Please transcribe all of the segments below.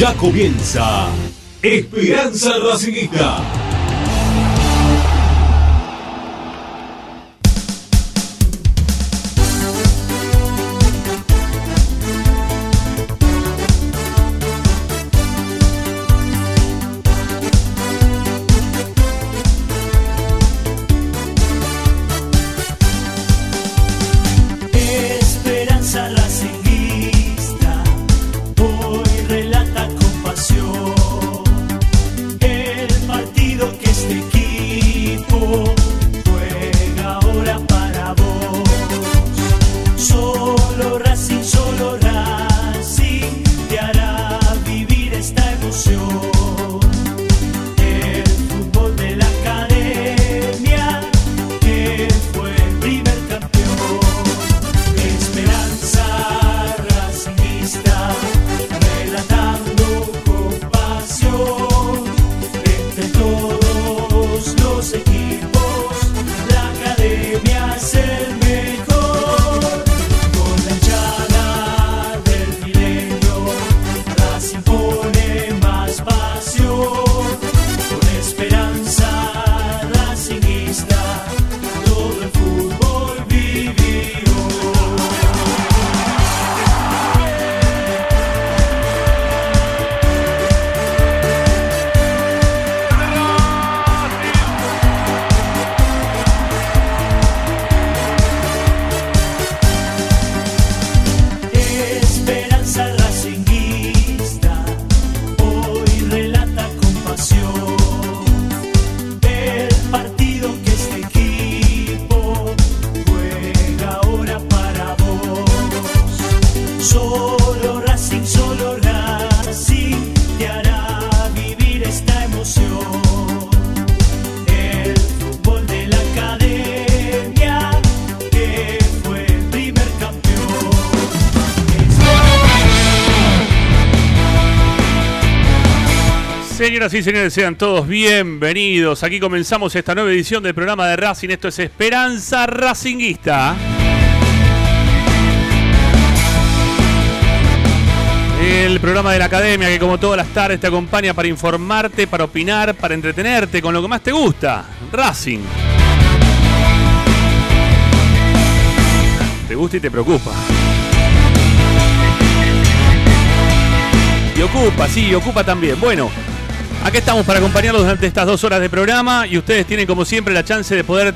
Ya comienza Esperanza Racingista. Señoras y señores, sean todos bienvenidos. Aquí comenzamos esta nueva edición del programa de Racing. Esto es Esperanza Racinguista. El programa de la academia que como todas las tardes te acompaña para informarte, para opinar, para entretenerte con lo que más te gusta. Racing. Te gusta y te preocupa. Y ocupa, sí, ocupa también. Bueno, Aquí estamos para acompañarlos durante estas dos horas de programa y ustedes tienen como siempre la chance de poder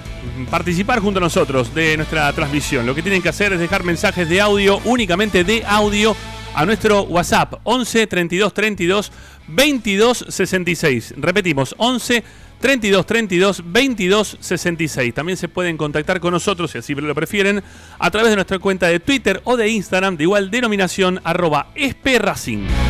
participar junto a nosotros de nuestra transmisión. Lo que tienen que hacer es dejar mensajes de audio, únicamente de audio, a nuestro WhatsApp 11 32 32 22 66. Repetimos, 11 32 32 22 66. También se pueden contactar con nosotros, si así lo prefieren, a través de nuestra cuenta de Twitter o de Instagram de igual denominación arroba esperracing.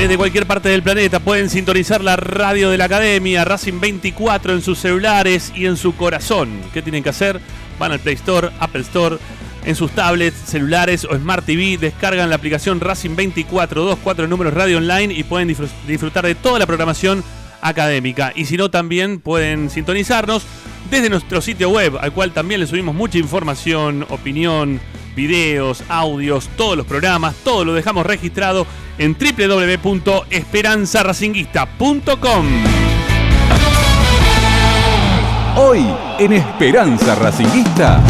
Desde cualquier parte del planeta pueden sintonizar la radio de la Academia, Racing 24 en sus celulares y en su corazón. ¿Qué tienen que hacer? Van al Play Store, Apple Store, en sus tablets, celulares o Smart TV, descargan la aplicación Racing 24, 24 números radio online y pueden disfrutar de toda la programación académica. Y si no, también pueden sintonizarnos desde nuestro sitio web, al cual también les subimos mucha información, opinión, videos, audios, todos los programas, todo lo dejamos registrado en www.esperanzaracinguista.com. Hoy en Esperanza Racinguista.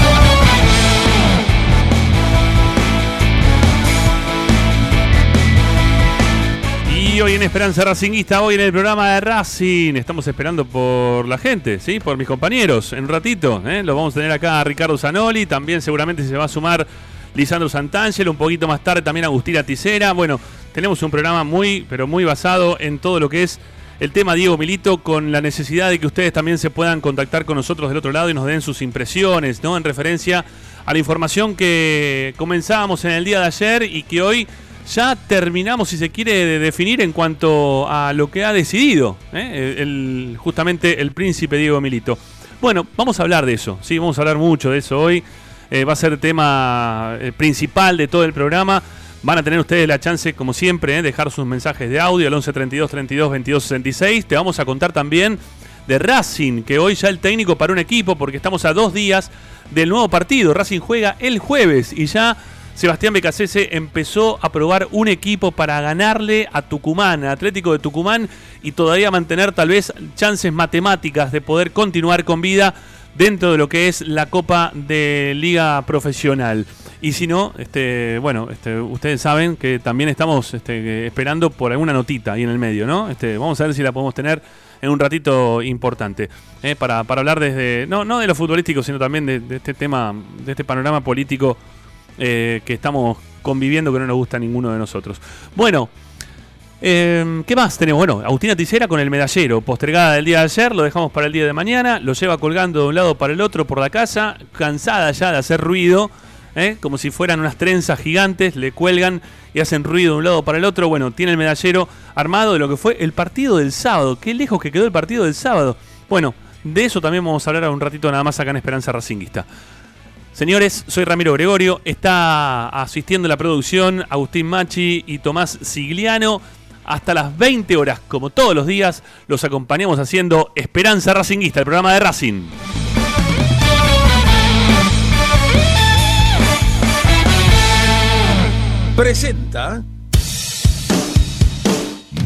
Hoy en Esperanza Racinguista, hoy en el programa de Racing, estamos esperando por la gente, ¿sí? Por mis compañeros, en un ratito, ¿eh? Lo vamos a tener acá a Ricardo Zanoli, también seguramente se va a sumar Lisandro Santangelo, un poquito más tarde también Agustina Ticera. Bueno, tenemos un programa muy, pero muy basado en todo lo que es el tema Diego Milito, con la necesidad de que ustedes también se puedan contactar con nosotros del otro lado y nos den sus impresiones, ¿no? En referencia a la información que comenzábamos en el día de ayer y que hoy ya terminamos, si se quiere, definir en cuanto a lo que ha decidido ¿eh? el, justamente el príncipe Diego Milito. Bueno, vamos a hablar de eso, sí, vamos a hablar mucho de eso hoy. Eh, va a ser tema eh, principal de todo el programa. Van a tener ustedes la chance, como siempre, de dejar sus mensajes de audio al 11 32 32 22 66. Te vamos a contar también de Racing, que hoy ya el técnico para un equipo, porque estamos a dos días del nuevo partido. Racing juega el jueves y ya Sebastián Becasese empezó a probar un equipo para ganarle a Tucumán, a Atlético de Tucumán, y todavía mantener tal vez chances matemáticas de poder continuar con vida dentro de lo que es la Copa de Liga Profesional. Y si no, este, bueno, este, ustedes saben que también estamos este, esperando por alguna notita ahí en el medio, ¿no? Este, vamos a ver si la podemos tener en un ratito importante. ¿eh? para, hablar desde, no, no de lo futbolístico, sino también de, este tema, de este panorama político eh, que estamos conviviendo que no nos gusta a ninguno de nosotros. Bueno, eh, ¿qué más tenemos? Bueno, Agustina Ticera con el medallero, postergada del día de ayer, lo dejamos para el día de mañana, lo lleva colgando de un lado para el otro por la casa, cansada ya de hacer ruido. como si fueran unas trenzas gigantes, le cuelgan y hacen ruido de un lado para el otro. Bueno, tiene el medallero armado de lo que fue el partido del sábado. Qué lejos que quedó el partido del sábado. Bueno, de eso también vamos a hablar un ratito nada más acá en Esperanza Racinguista. Señores, soy Ramiro Gregorio, está asistiendo a la producción Agustín Machi y Tomás Sigliano. Hasta las 20 horas, como todos los días, los acompañamos haciendo Esperanza Racinguista, el programa de Racing. Presenta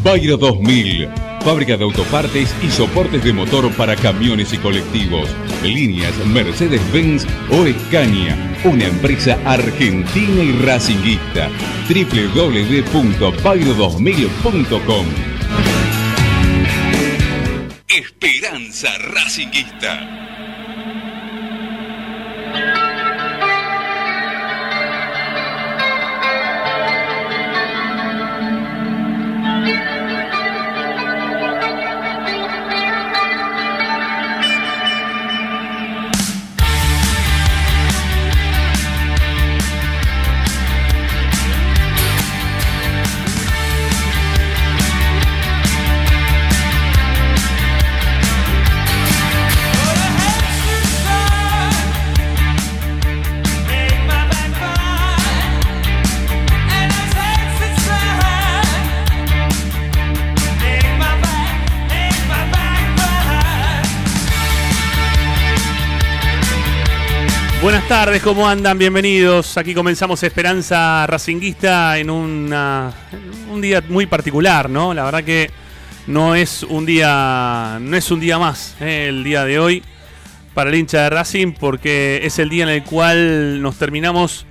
Bayro 2000 Fábrica de autopartes y soportes de motor para camiones y colectivos. Líneas Mercedes-Benz o Escaña. Una empresa argentina y racinguista. www.pairo2000.com Esperanza Racinguista. Tardes, ¿cómo andan? Bienvenidos. Aquí comenzamos Esperanza Racinguista en un día muy particular, ¿no? La verdad que no es un día, no es un día más ¿eh? el día de hoy para el hincha de Racing porque es el día en el cual nos terminamos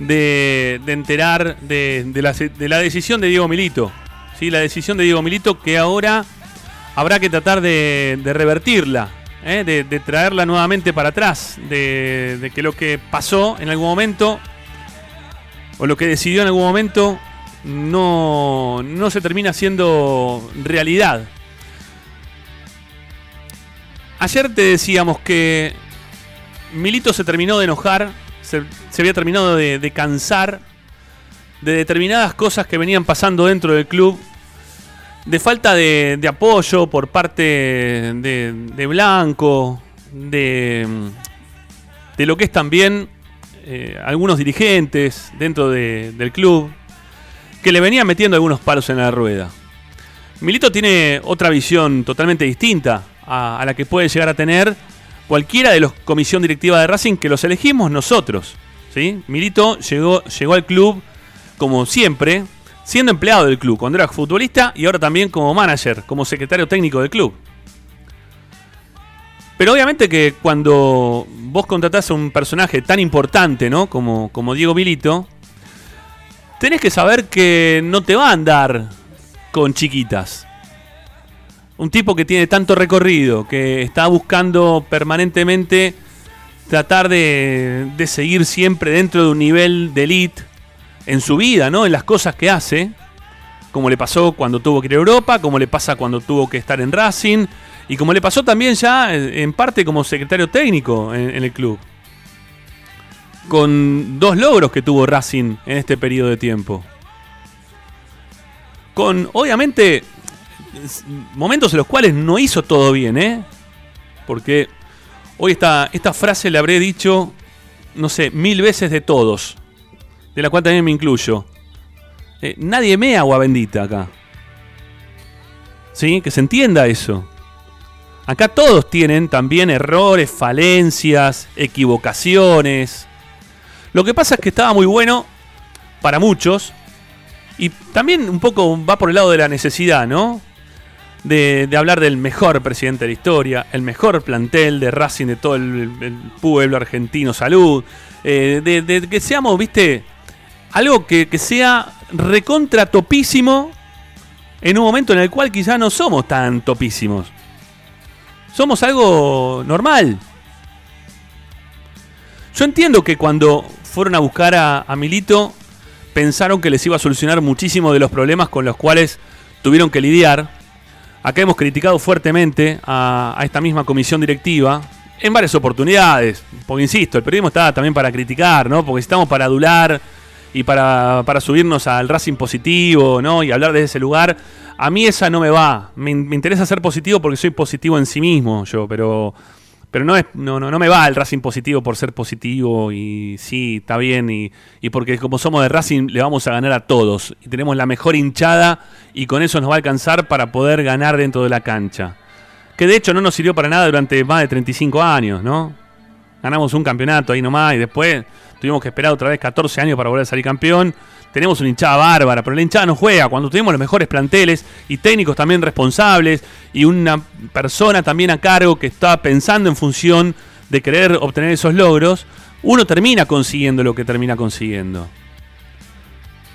de, enterar de, la, decisión de Diego Milito. ¿sí? La decisión de Diego Milito que ahora habrá que tratar de revertirla. ¿Eh? de, traerla nuevamente para atrás, de, que lo que pasó en algún momento, o lo que decidió en algún momento, no, no se termina siendo realidad. Ayer te decíamos que Milito se terminó de enojar, se, había terminado de cansar de determinadas cosas que venían pasando dentro del club de falta de, apoyo por parte de, Blanco, de, lo que es también eh, algunos dirigentes dentro del club, que le venían metiendo algunos palos en la rueda. Milito tiene otra visión totalmente distinta a, la que puede llegar a tener cualquiera de los comisión directiva de Racing que los elegimos nosotros. ¿sí? Milito llegó, llegó al club como siempre, siendo empleado del club, cuando era futbolista y ahora también como manager, como secretario técnico del club. Pero obviamente que cuando vos contratás a un personaje tan importante, ¿no? Como, como Diego Milito, tenés que saber que no te va a andar con chiquitas. Un tipo que tiene tanto recorrido, que está buscando permanentemente tratar de, de seguir siempre dentro de un nivel de elite, en su vida, ¿no? En las cosas que hace, como le pasó cuando tuvo que ir a Europa, como le pasa cuando tuvo que estar en Racing, y como le pasó también ya eh, en parte como secretario técnico en, el club. Con dos logros que tuvo Racing en este periodo de tiempo. Con, obviamente, momentos en los cuales no hizo todo bien, ¿eh? Porque hoy esta, esta frase le habré dicho, no sé, mil veces de todos de la cual también me incluyo. Eh, nadie me agua bendita acá. ¿Sí? Que se entienda eso. Acá todos tienen también errores, falencias, equivocaciones. Lo que pasa es que estaba muy bueno para muchos. Y también un poco va por el lado de la necesidad, ¿no? De, hablar del mejor presidente de la historia, el mejor plantel de Racing de todo el, pueblo argentino, salud. Eh, de, que seamos, viste, algo que, que sea recontra topísimo en un momento en el cual quizás no somos tan topísimos. Somos algo normal. Yo entiendo que cuando fueron a buscar a, Milito, pensaron que les iba a solucionar muchísimo de los problemas con los cuales tuvieron que lidiar. Acá hemos criticado fuertemente a, a esta misma comisión directiva en varias oportunidades. Porque insisto, el periodismo está también para criticar, ¿no? Porque estamos para adular y para, subirnos al Racing positivo, ¿no? Y hablar desde ese lugar. A mí esa no me va. Me, interesa ser positivo porque soy positivo en sí mismo, yo, pero. Pero no, es, no, no, no me va el Racing positivo por ser positivo y sí, está bien. Y, y porque como somos de Racing le vamos a ganar a todos. Y tenemos la mejor hinchada y con eso nos va a alcanzar para poder ganar dentro de la cancha. Que de hecho no nos sirvió para nada durante más de 35 años, ¿no? Ganamos un campeonato ahí nomás y después Tuvimos que esperar otra vez 14 años para volver a salir campeón. Tenemos una hinchada bárbara, pero la hinchada no juega. Cuando tuvimos los mejores planteles y técnicos también responsables y una persona también a cargo que estaba pensando en función de querer obtener esos logros, uno termina consiguiendo lo que termina consiguiendo.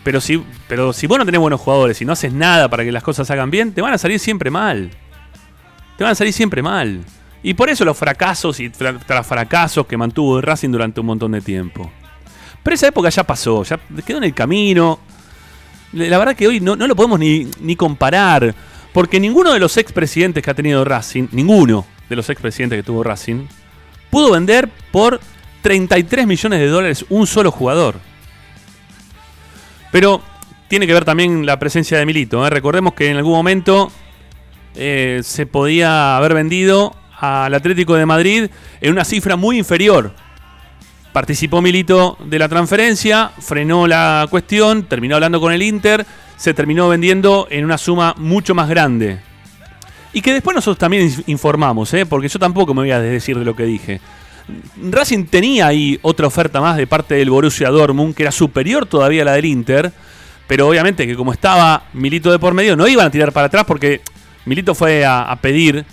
Pero si, pero si vos no tenés buenos jugadores y no haces nada para que las cosas hagan bien, te van a salir siempre mal. Te van a salir siempre mal. Y por eso los fracasos y tras fracasos que mantuvo Racing durante un montón de tiempo. Pero esa época ya pasó, ya quedó en el camino. La verdad que hoy no, lo podemos ni, ni, comparar. Porque ninguno de los expresidentes que ha tenido Racing, ninguno de los expresidentes que tuvo Racing, pudo vender por 33 millones de dólares un solo jugador. Pero tiene que ver también la presencia de Milito. ¿eh? Recordemos que en algún momento eh, se podía haber vendido al Atlético de Madrid en una cifra muy inferior. Participó Milito de la transferencia, frenó la cuestión, terminó hablando con el Inter, se terminó vendiendo en una suma mucho más grande. Y que después nosotros también informamos, ¿eh? porque yo tampoco me voy a decir de lo que dije. Racing tenía ahí otra oferta más de parte del Borussia Dortmund, que era superior todavía a la del Inter, pero obviamente que como estaba Milito de por medio, no iban a tirar para atrás porque Milito fue a pedir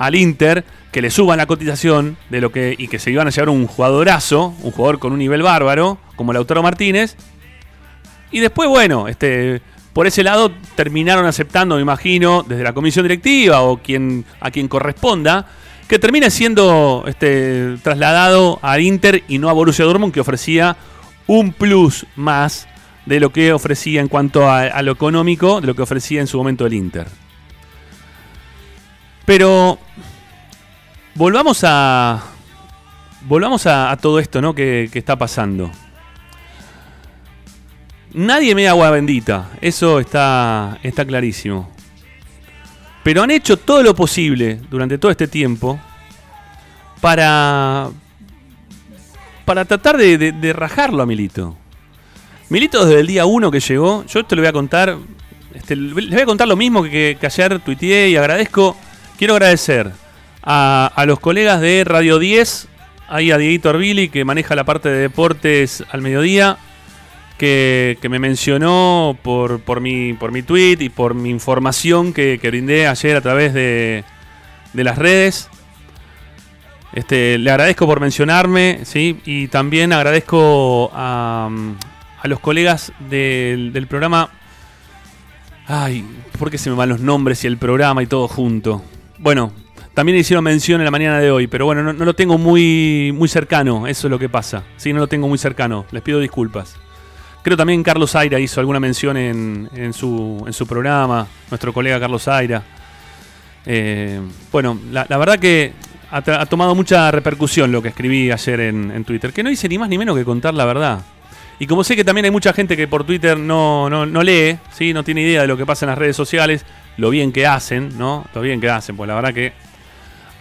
al Inter que le suban la cotización de lo que y que se iban a llevar un jugadorazo, un jugador con un nivel bárbaro, como Lautaro Martínez. Y después, bueno, este, por ese lado terminaron aceptando, me imagino, desde la comisión directiva o quien, a quien corresponda, que termine siendo este, trasladado al Inter y no a Borussia Dortmund, que ofrecía un plus más de lo que ofrecía en cuanto a, a lo económico, de lo que ofrecía en su momento el Inter. Pero volvamos a. Volvamos a, todo esto, ¿no? Que, está pasando. Nadie me da agua bendita. Eso está, está clarísimo. Pero han hecho todo lo posible durante todo este tiempo para. para tratar de, rajarlo a Milito. Milito desde el día 1 que llegó, yo esto le voy a contar. Este, les voy a contar lo mismo que, que ayer tuiteé y agradezco Quiero agradecer a, los colegas de Radio 10, ahí a Dieguito Arvili, que maneja la parte de deportes al mediodía, que, me mencionó por, por, mi, por mi tweet y por mi información que, brindé ayer a través de, las redes. Este, le agradezco por mencionarme, ¿sí? Y también agradezco a, los colegas del, del programa. Ay, ¿por qué se me van los nombres y el programa y todo junto? Bueno, también hicieron mención en la mañana de hoy, pero bueno, no, lo tengo muy, muy cercano, eso es lo que pasa. Sí, no lo tengo muy cercano, les pido disculpas. Creo también Carlos Aira hizo alguna mención en, su, en su programa, nuestro colega Carlos Aira. Eh, bueno, la, verdad que ha, tomado mucha repercusión lo que escribí ayer en, Twitter, que no hice ni más ni menos que contar la verdad. Y como sé que también hay mucha gente que por Twitter no, no, no lee, ¿sí? no tiene idea de lo que pasa en las redes sociales, lo bien que hacen, ¿no? Lo bien que hacen, pues la verdad que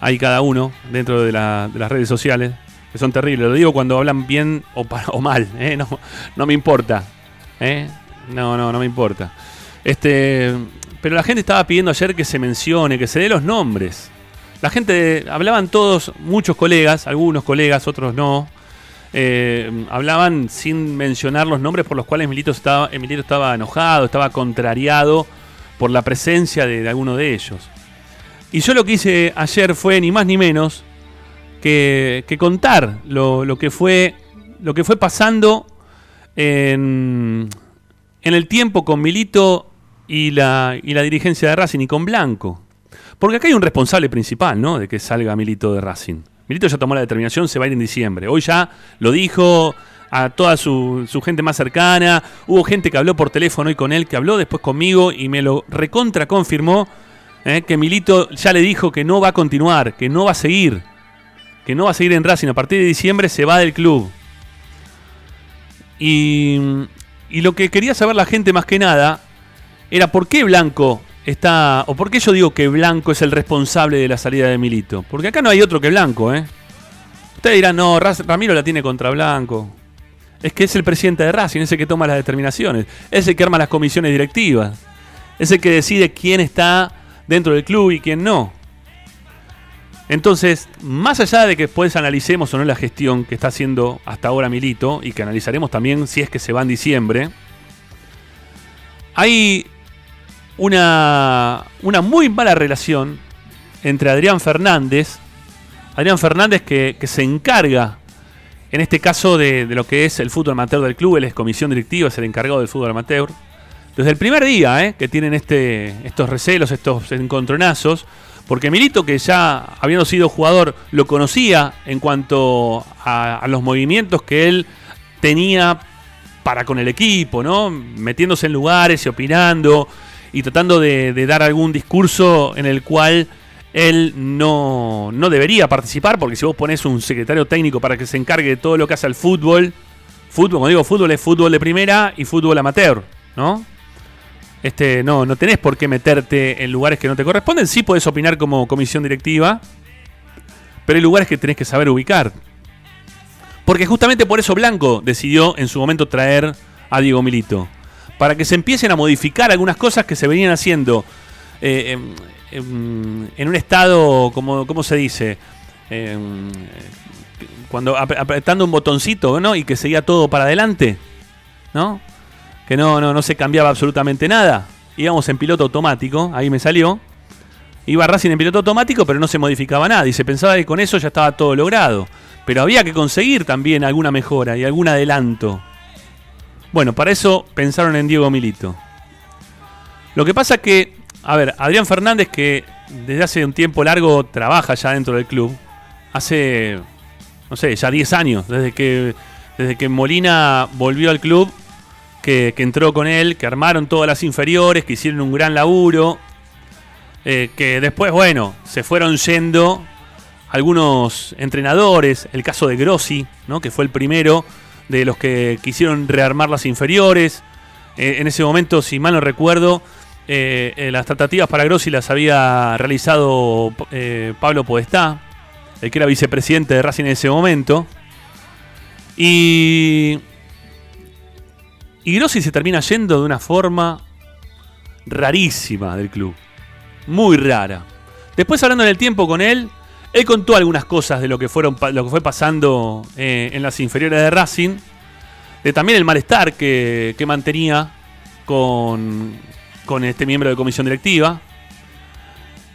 hay cada uno dentro de, las redes sociales que son terribles. Lo digo cuando hablan bien o, o mal, ¿eh? no, me importa. ¿eh? No, no, no me importa. Este, pero la gente estaba pidiendo ayer que se mencione, que se dé los nombres. la gente, hablaban todos, muchos colegas, algunos colegas, otros no, eh, hablaban sin mencionar los nombres por los cuales Milito estaba, Emilito estaba enojado, estaba contrariado por la presencia de, alguno de ellos. Y yo lo que hice ayer fue ni más ni menos que, contar lo, que fue, lo que fue pasando en, en el tiempo con Milito y la, y la dirigencia de Racing y con Blanco. Porque acá hay un responsable principal, ¿no? De que salga Milito de Racing. Milito ya tomó la determinación, se va a ir en diciembre. Hoy ya lo dijo a toda su, gente más cercana. Hubo gente que habló por teléfono y con él, que habló después conmigo y me lo recontra confirmó ¿eh? que Milito ya le dijo que no va a continuar, que no va a seguir, que no va a seguir en Racing. A partir de diciembre se va del club. Y, y lo que quería saber la gente más que nada era por qué Blanco está. ¿O por qué yo digo que Blanco es el responsable de la salida de Milito? Porque acá no hay otro que Blanco, ¿eh? Ustedes dirán, no, Ramiro la tiene contra Blanco. Es que es el presidente de Racing, es el que toma las determinaciones, es el que arma las comisiones directivas, es el que decide quién está dentro del club y quién no. Entonces, más allá de que después analicemos o no la gestión que está haciendo hasta ahora Milito, y que analizaremos también si es que se va en diciembre, hay una, una muy mala relación entre Adrián Fernández, Adrián Fernández que, se encarga, en este caso, de, lo que es el fútbol amateur del club, él es comisión directiva, es el encargado del fútbol amateur. Desde el primer día eh, que tienen este, estos recelos, estos encontronazos, porque Milito, que ya habiendo sido jugador, lo conocía en cuanto a, los movimientos que él tenía para con el equipo, ¿no? Metiéndose en lugares y opinando y tratando de, dar algún discurso en el cual él no, no, debería participar, porque si vos pones un secretario técnico para que se encargue de todo lo que hace al fútbol, fútbol, como digo, fútbol es fútbol de primera y fútbol amateur, ¿no? Este, no, no tenés por qué meterte en lugares que no te corresponden, sí podés opinar como comisión directiva, pero hay lugares que tenés que saber ubicar. Porque justamente por eso Blanco decidió en su momento traer a Diego Milito para que se empiecen a modificar algunas cosas que se venían haciendo eh, en, un estado, como ¿cómo se dice? cuando apretando un botoncito, ¿no? Y que seguía todo para adelante, ¿no? Que no, no, no se cambiaba absolutamente nada. Íbamos en piloto automático, ahí me salió. Iba Racing en piloto automático, pero no se modificaba nada. Y se pensaba que con eso ya estaba todo logrado. Pero había que conseguir también alguna mejora y algún adelanto. Bueno, para eso pensaron en Diego Milito. Lo que pasa que, a ver, Adrián Fernández, que desde hace un tiempo largo trabaja ya dentro del club, hace, no sé, ya 10 años, desde que, desde que Molina volvió al club, que, entró con él, que armaron todas las inferiores, que hicieron un gran laburo, eh, que después, bueno, se fueron yendo algunos entrenadores, el caso de Grossi, ¿no? que fue el primero de los que quisieron rearmar las inferiores. Eh, en ese momento, si mal no recuerdo, eh, eh, las tratativas para Grossi las había realizado Pablo Podestá, el que era vicepresidente de Racing en ese momento. Y, y Grossi se termina yendo de una forma rarísima del club. Muy rara. Después hablando en el tiempo con él, él contó algunas cosas de lo que, fueron, lo que fue pasando eh, en las inferiores de Racing, de también el malestar que, mantenía con, con, este miembro de comisión directiva,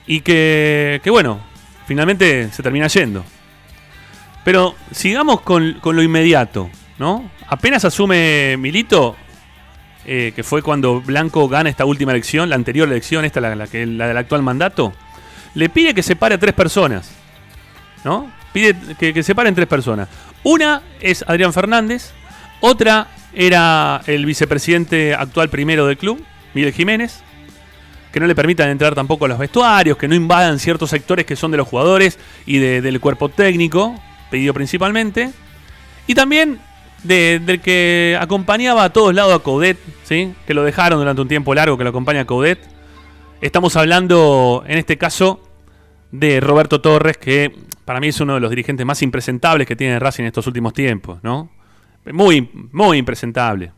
y que, bueno, finalmente se termina yendo. Pero sigamos con, lo inmediato, ¿no? Apenas asume Milito, eh, que fue cuando Blanco gana esta última elección, la anterior elección, esta la, la, la del actual mandato, le pide que separe a tres personas ¿no? Pide que, que separen tres personas. Una es Adrián Fernández, otra era el vicepresidente actual primero del club, Miguel Jiménez, que no le permitan entrar tampoco a los vestuarios, que no invadan ciertos sectores que son de los jugadores y del cuerpo técnico, pedido principalmente. Y también del que acompañaba a todos lados a Coudet, ¿sí? que lo dejaron durante un tiempo largo que lo acompaña a Coudet. Estamos hablando, en este caso, de Roberto Torres, que para mí es uno de los dirigentes más impresentables que tiene Racing en estos últimos tiempos, ¿no? Muy, muy impresentable.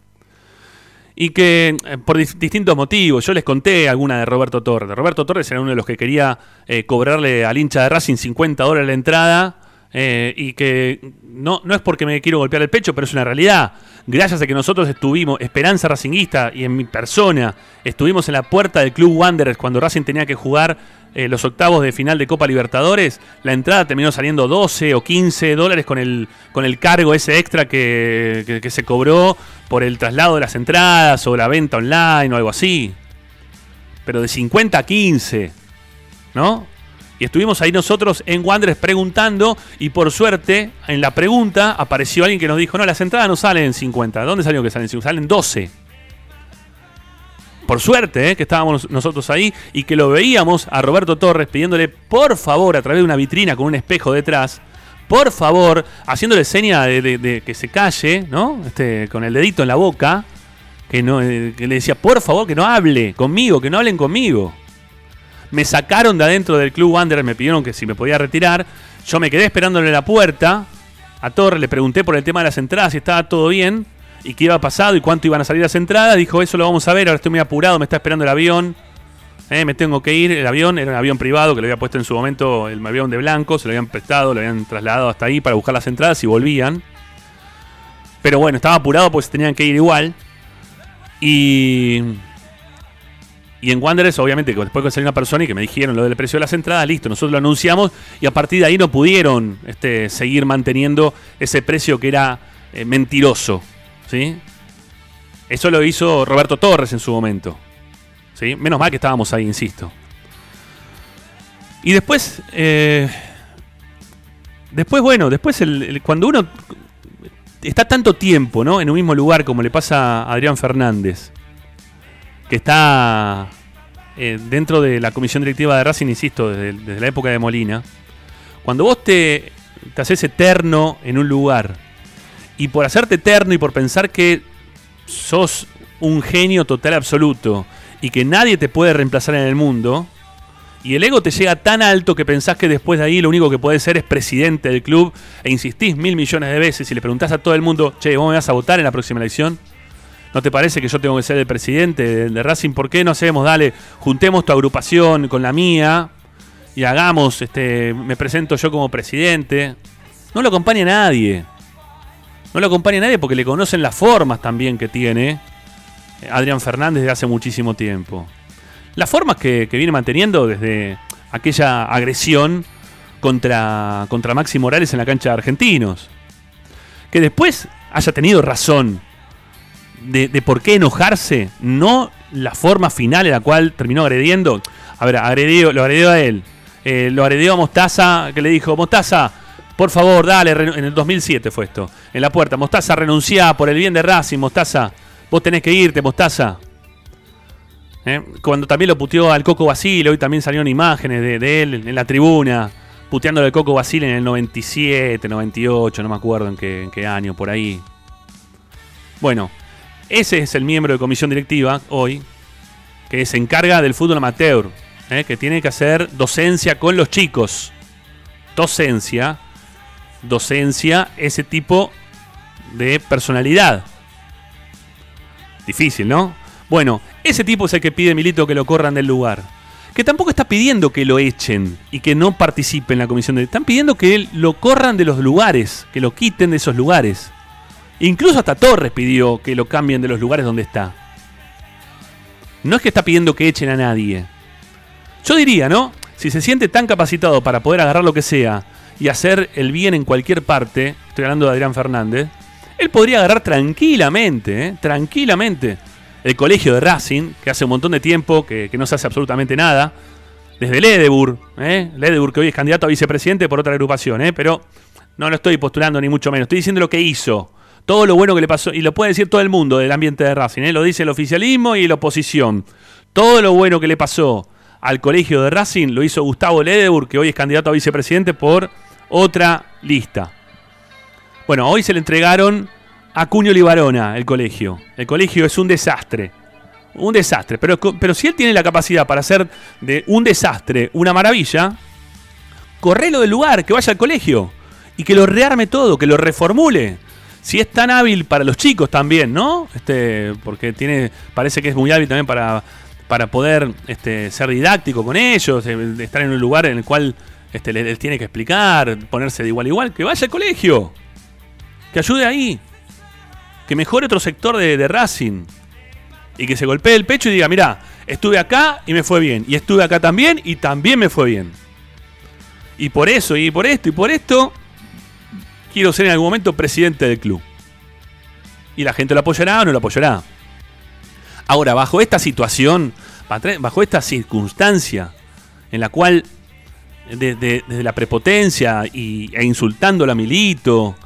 Y que eh, por distintos motivos, yo les conté alguna de Roberto Torres. Roberto Torres era uno de los que quería eh, cobrarle al hincha de Racing 50 dólares la entrada eh, y que no, no es porque me quiero golpear el pecho, pero es una realidad. Gracias a que nosotros estuvimos, Esperanza Racinguista y en mi persona, estuvimos en la puerta del Club Wanderers cuando Racing tenía que jugar eh, los octavos de final de Copa Libertadores, la entrada terminó saliendo 12 o 15 dólares con el, con el cargo ese extra que, que se cobró por el traslado de las entradas o la venta online o algo así. Pero de 50 a 15, ¿no? Y estuvimos ahí nosotros en Wanderers preguntando y por suerte en la pregunta apareció alguien que nos dijo, no, las entradas no salen en 50. ¿Dónde salió que salen 50? Salen 12. Por suerte ¿eh? que estábamos nosotros ahí y que lo veíamos a Roberto Torres pidiéndole por favor a través de una vitrina con un espejo detrás, por favor, haciéndole seña de, que se calle, ¿no? Este, con el dedito en la boca, que, no, eh, que le decía por favor que no hable conmigo, que no hablen conmigo. Me sacaron de adentro del Club Wanderers, me pidieron que si me podía retirar. Yo me quedé esperándole la puerta. A Torres le pregunté por el tema de las entradas, si estaba todo bien y qué iba pasado y cuánto iban a salir las entradas. Dijo, eso lo vamos a ver, ahora estoy muy apurado, me está esperando el avión. Eh, me tengo que ir, el avión era un avión privado que lo había puesto en su momento el avión de blanco, se lo habían prestado, lo habían trasladado hasta ahí para buscar las entradas y volvían. Pero bueno, estaba apurado porque se tenían que ir igual. Y y en Wanderers, obviamente, después que salió una persona y que me dijeron lo del precio de las entradas, listo, nosotros lo anunciamos y a partir de ahí no pudieron este, seguir manteniendo ese precio que era eh, mentiroso. ¿sí? Eso lo hizo Roberto Torres en su momento. ¿sí? Menos mal que estábamos ahí, insisto. Y después, eh, después bueno, después cuando uno está tanto tiempo ¿no? en un mismo lugar como le pasa a Adrián Fernández, que está eh, dentro de la comisión directiva de Racing, insisto, desde, la época de Molina, cuando vos te, te haces eterno en un lugar y por hacerte eterno y por pensar que sos un genio total absoluto y que nadie te puede reemplazar en el mundo, y el ego te llega tan alto que pensás que después de ahí lo único que puedes ser es presidente del club e insistís mil millones de veces y le preguntás a todo el mundo, che, ¿vos me vas a votar en la próxima elección? ¿No te parece que yo tengo que ser el presidente de, Racing? ¿Por qué no hacemos, dale, juntemos tu agrupación con la mía y hagamos, este, me presento yo como presidente? No lo acompaña nadie. No lo acompaña nadie porque le conocen las formas también que tiene Adrián Fernández de hace muchísimo tiempo. Las formas que, viene manteniendo desde aquella agresión contra, contra Maxi Morales en la cancha de Argentinos. Que después haya tenido razón de, por qué enojarse, no la forma final en la cual terminó agrediendo. A ver, agredió, lo agredió a él. Eh, lo agredió a Mostaza, que le dijo, Mostaza, por favor, dale, en el 2007 fue esto, en la puerta, Mostaza, renuncia por el bien de Racing, Mostaza, vos tenés que irte, Mostaza. Eh, cuando también lo puteó al Coco Basile, hoy también salieron imágenes de, él en la tribuna, puteando al Coco Basile en el 97, 98, no me acuerdo en qué año, por ahí. Bueno, ese es el miembro de comisión directiva hoy, que se encarga del fútbol amateur, ¿eh? que tiene que hacer docencia con los chicos. Docencia, docencia, ese tipo de personalidad. Difícil, ¿no? Bueno, ese tipo es el que pide Milito que lo corran del lugar. Que tampoco está pidiendo que lo echen y que no participe en la comisión de... Están pidiendo que lo corran de los lugares, que lo quiten de esos lugares. Incluso hasta Torres pidió que lo cambien de los lugares donde está. No es que está pidiendo que echen a nadie. Yo diría, ¿no? Si se siente tan capacitado para poder agarrar lo que sea y hacer el bien en cualquier parte, estoy hablando de Adrián Fernández, él podría agarrar tranquilamente, ¿eh? tranquilamente, el colegio de Racing, que hace un montón de tiempo que, no se hace absolutamente nada, desde Ledebur, ¿eh? Ledebur que hoy es candidato a vicepresidente por otra agrupación, ¿eh? pero no lo estoy postulando ni mucho menos, estoy diciendo lo que hizo todo lo bueno que le pasó, y lo puede decir todo el mundo del ambiente de Racing, ¿eh? lo dice el oficialismo y la oposición. Todo lo bueno que le pasó al colegio de Racing lo hizo Gustavo Ledebur, que hoy es candidato a vicepresidente por otra lista. Bueno, hoy se le entregaron a Cuño Libarona el colegio. El colegio es un desastre. Un desastre. Pero, pero si él tiene la capacidad para hacer de un desastre una maravilla, correlo del lugar, que vaya al colegio. Y que lo rearme todo, que lo reformule. Si es tan hábil para los chicos también, ¿no? Este, porque tiene, parece que es muy hábil también para, para poder este, ser didáctico con ellos, eh, estar en un lugar en el cual este, les, tiene que explicar, ponerse de igual a igual, que vaya al colegio, que ayude ahí, que mejore otro sector de, de Racing y que se golpee el pecho y diga, mira, estuve acá y me fue bien, y estuve acá también y también me fue bien. Y por eso, y por esto, y por esto, quiero ser en algún momento presidente del club. Y la gente lo apoyará o no lo apoyará. Ahora, bajo esta situación, bajo esta circunstancia en la cual desde, la prepotencia y, e insultando a Milito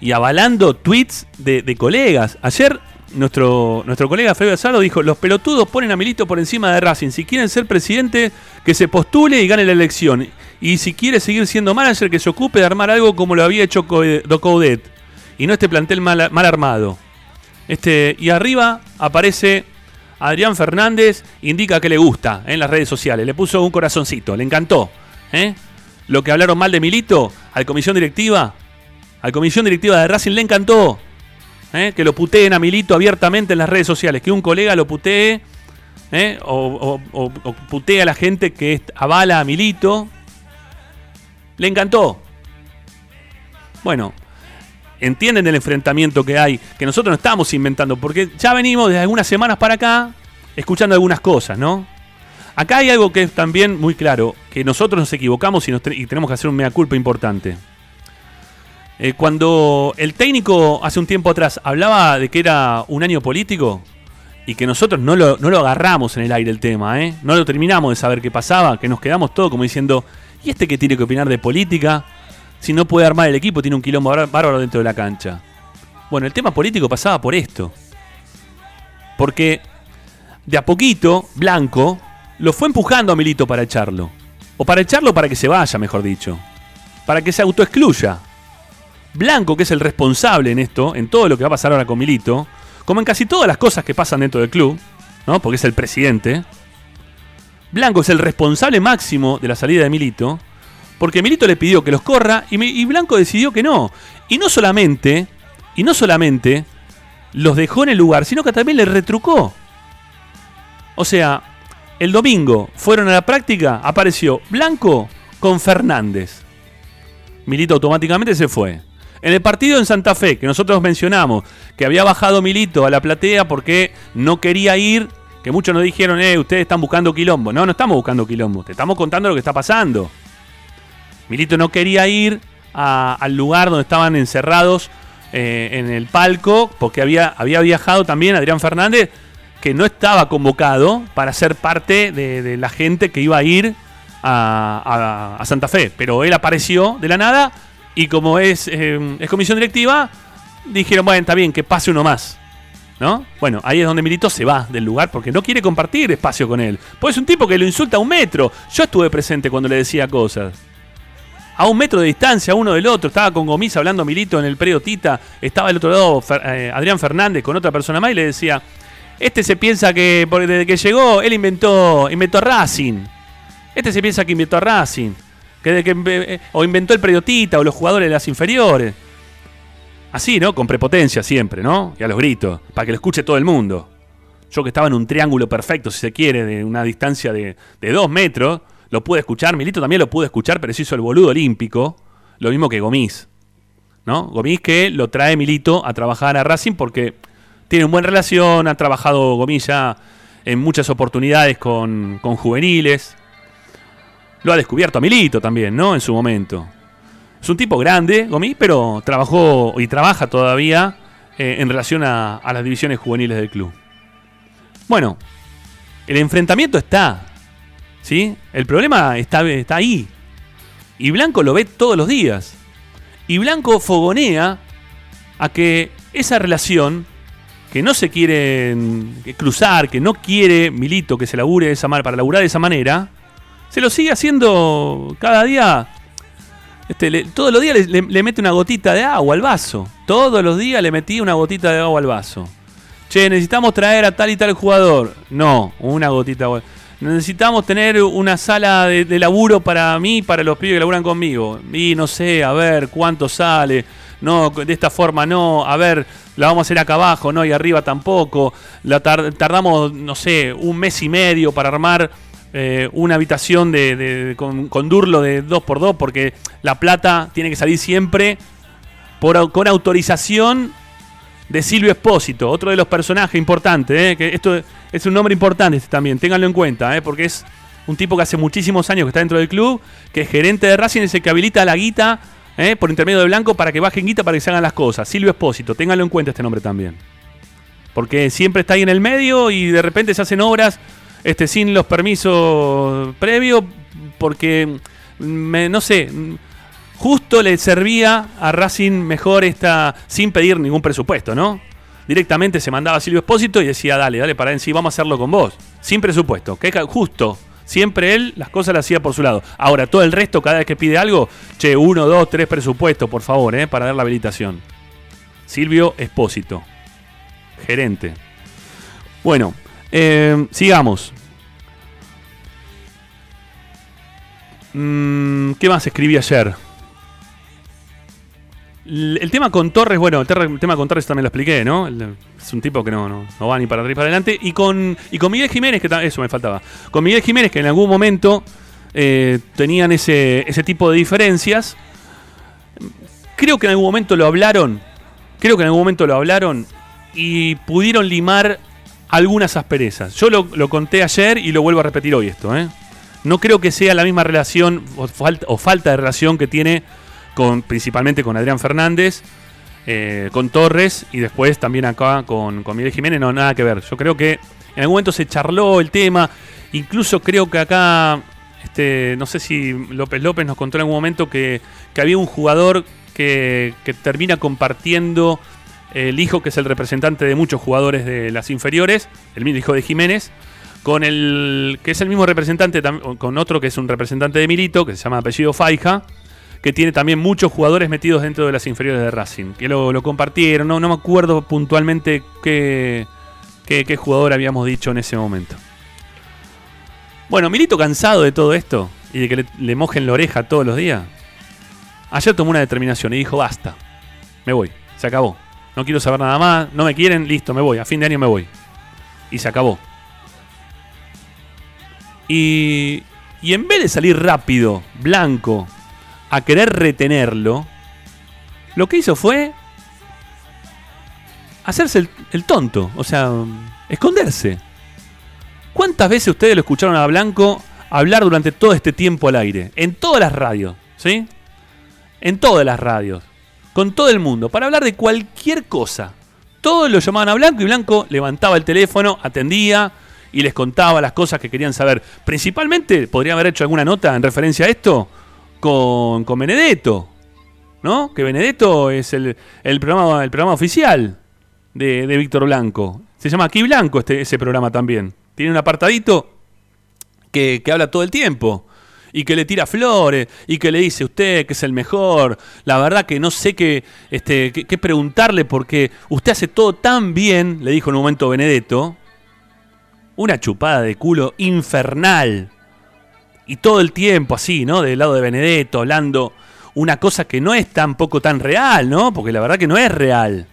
y avalando tweets de, colegas. Ayer nuestro, nuestro colega Fabio Asado dijo, los pelotudos ponen a Milito por encima de Racing. Si quieren ser presidente, que se postule y gane la elección. Y si quiere seguir siendo manager, que se ocupe de armar algo como lo había hecho Docoudet. Y no este plantel mal, armado. Este, y arriba aparece Adrián Fernández, indica que le gusta en las redes sociales. Le puso un corazoncito, le encantó. ¿eh? Lo que hablaron mal de Milito, a la comisión directiva, a la comisión directiva de Racing le encantó. ¿eh? Que lo puteen a Milito abiertamente en las redes sociales. Que un colega lo putee. ¿eh? O, putee a la gente que avala a Milito. Le encantó. Bueno, entienden el enfrentamiento que hay, que nosotros no estamos inventando, porque ya venimos desde algunas semanas para acá escuchando algunas cosas, ¿no? Acá hay algo que es también muy claro, que nosotros nos equivocamos y, tenemos que hacer un mea culpa importante. Eh, cuando el técnico hace un tiempo atrás hablaba de que era un año político y que nosotros no lo, no lo agarramos en el aire el tema, ¿eh? no lo terminamos de saber qué pasaba, que nos quedamos todos como diciendo, ¿Y este que tiene que opinar de política? Si no puede armar el equipo, tiene un quilombo bárbaro dentro de la cancha. Bueno, el tema político pasaba por esto. Porque de a poquito, Blanco lo fue empujando a Milito para echarlo. O para echarlo para que se vaya, mejor dicho. Para que se autoexcluya. Blanco, que es el responsable en esto, en todo lo que va a pasar ahora con Milito, como en casi todas las cosas que pasan dentro del club, ¿no? Porque es el presidente. Blanco es el responsable máximo de la salida de Milito, porque Milito le pidió que los corra y, Blanco decidió que no. Y no solamente, y no solamente los dejó en el lugar, sino que también le retrucó. O sea, el domingo fueron a la práctica, apareció Blanco con Fernández. Milito automáticamente se fue. En el partido en Santa Fe, que nosotros mencionamos, que había bajado Milito a la platea porque no quería ir que muchos nos dijeron, eh, ustedes están buscando quilombo. No, no estamos buscando quilombo, te estamos contando lo que está pasando. Milito no quería ir al lugar donde estaban encerrados eh, en el palco, porque había, había viajado también Adrián Fernández, que no estaba convocado para ser parte de, la gente que iba a ir a, Santa Fe. Pero él apareció de la nada y como es, eh, es comisión directiva, dijeron, bueno, está bien, que pase uno más. ¿No? Bueno, ahí es donde Milito se va del lugar porque no quiere compartir espacio con él. Pues es un tipo que lo insulta a un metro. Yo estuve presente cuando le decía cosas. A un metro de distancia uno del otro. Estaba con Gomis hablando Milito en el predio Tita. Estaba del otro lado eh, Adrián Fernández con otra persona más y le decía: Este se piensa que desde que llegó él inventó, inventó Racing. Este se piensa que inventó Racing. Que, eh, o inventó el predio Tita o los jugadores de las inferiores. Así, ¿no? Con prepotencia siempre, ¿no? Y a los gritos, para que lo escuche todo el mundo. Yo que estaba en un triángulo perfecto, si se quiere, de una distancia de, dos metros, lo pude escuchar. Milito también lo pude escuchar, pero se hizo el boludo olímpico. Lo mismo que Gomis. ¿No? Gomis que lo trae Milito a trabajar a Racing porque tiene una buena relación, ha trabajado Gomis ya en muchas oportunidades con, con juveniles. Lo ha descubierto a Milito también, ¿no? En su momento. Es un tipo grande, Gomis, pero trabajó y trabaja todavía eh, en relación a, las divisiones juveniles del club. Bueno, el enfrentamiento está. ¿Sí? El problema está, está ahí. Y Blanco lo ve todos los días. Y Blanco fogonea a que esa relación que no se quiere cruzar, que no quiere Milito que se labure de esa para laburar de esa manera, se lo sigue haciendo cada día este, todos los días le, mete una gotita de agua al vaso. Todos los días le metí una gotita de agua al vaso. Che, necesitamos traer a tal y tal jugador. No, una gotita de agua. necesitamos tener una sala de, laburo para mí para los pibes que laburan conmigo. Y no sé, a ver cuánto sale. No, de esta forma no. A ver, la vamos a hacer acá abajo, no, y arriba tampoco. La tardamos, no sé, un mes y medio para armar eh, una habitación de, con, Durlo de 2x2 porque la plata tiene que salir siempre por, con autorización de Silvio Espósito, otro de los personajes importantes. Eh, que esto es un nombre importante este también, ténganlo en cuenta, eh, porque es un tipo que hace muchísimos años que está dentro del club, que es gerente de Racing, es el que habilita la guita por intermedio de Blanco para que bajen guita para que se hagan las cosas. Silvio Espósito, ténganlo en cuenta este nombre también. Porque siempre está ahí en el medio y de repente se hacen obras este, sin los permisos previos, porque, no sé, justo le servía a Racing mejor esta, sin pedir ningún presupuesto, ¿no? Directamente se mandaba a Silvio Espósito y decía, dale, dale, para en sí, vamos a hacerlo con vos. Sin presupuesto, que justo. Siempre él las cosas las hacía por su lado. Ahora, todo el resto, cada vez que pide algo, che, uno, dos, tres presupuestos, por favor, ¿eh? para dar la habilitación. Silvio Espósito, gerente. Bueno, eh, sigamos. Mm, ¿Qué más escribí ayer? El, tema con Torres, bueno, el, tema con Torres también lo expliqué, ¿no? es un tipo que no, no, va ni para atrás ni para adelante. Y con, y con Miguel Jiménez, que eso me faltaba. Con Miguel Jiménez, que en algún momento eh, tenían ese, ese tipo de diferencias. Creo que en algún momento lo hablaron. Creo que en algún momento lo hablaron y pudieron limar algunas asperezas. Yo lo, conté ayer y lo vuelvo a repetir hoy esto. ¿eh? No creo que sea la misma relación o falta, de relación que tiene con, principalmente con Adrián Fernández, eh, con Torres y después también acá con, con Miguel Jiménez. No, nada que ver. Yo creo que en algún momento se charló el tema. Incluso creo que acá, este, no sé si López López nos contó en algún momento que, había un jugador que, que termina compartiendo el hijo que es el representante de muchos jugadores de las inferiores, el hijo de Jiménez, con el que es el mismo representante, con otro que es un representante de Milito, que se llama apellido Faija, que tiene también muchos jugadores metidos dentro de las inferiores de Racing, que lo, compartieron, no, me acuerdo puntualmente qué, qué, jugador habíamos dicho en ese momento. Bueno, Milito cansado de todo esto y de que le, le mojen la oreja todos los días, ayer tomó una determinación y dijo, basta, me voy, se acabó no quiero saber nada más, no me quieren, listo, me voy, a fin de año me voy. Y se acabó. Y, y en vez de salir rápido, blanco, a querer retenerlo, lo que hizo fue hacerse el, tonto, o sea, esconderse. ¿Cuántas veces ustedes lo escucharon a Blanco hablar durante todo este tiempo al aire? En todas las radios, ¿sí? En todas las radios con todo el mundo para hablar de cualquier cosa. Todos lo llamaban a Blanco y Blanco levantaba el teléfono, atendía y les contaba las cosas que querían saber. Principalmente podría haber hecho alguna nota en referencia a esto con, con Benedetto, ¿no? Que Benedetto es el, programa, el programa oficial de, Víctor Blanco. Se llama Aquí Blanco este, ese programa también. Tiene un apartadito que, que habla todo el tiempo y que le tira flores y que le dice usted que es el mejor. La verdad que no sé qué, este, qué, preguntarle porque usted hace todo tan bien, le dijo en un momento Benedetto. Una chupada de culo infernal. Y todo el tiempo así, ¿no? Del lado de Benedetto, hablando una cosa que no es tampoco tan real, ¿no? Porque la verdad que no es real.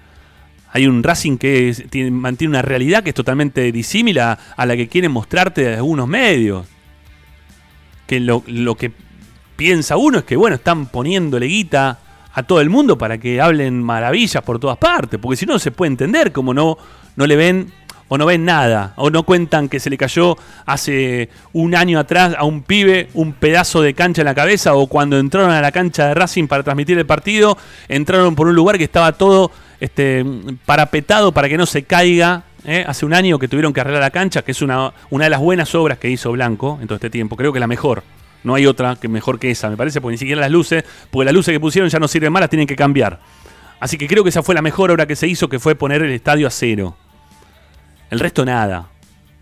Hay un Racing que mantiene una realidad que es totalmente disímila a la que quieren mostrarte de algunos medios que lo, que piensa uno es que, bueno, están poniéndole guita a todo el mundo para que hablen maravillas por todas partes, porque si no, no se puede entender como no, no le ven o no ven nada, o no cuentan que se le cayó hace un año atrás a un pibe un pedazo de cancha en la cabeza, o cuando entraron a la cancha de Racing para transmitir el partido, entraron por un lugar que estaba todo este, parapetado para que no se caiga ¿eh? hace un año que tuvieron que arreglar la cancha, que es una, una de las buenas obras que hizo Blanco en todo este tiempo. Creo que la mejor. No hay otra que mejor que esa, me parece, porque ni siquiera las luces, porque las luces que pusieron ya no sirven más, las tienen que cambiar. Así que creo que esa fue la mejor obra que se hizo, que fue poner el estadio a cero. El resto nada.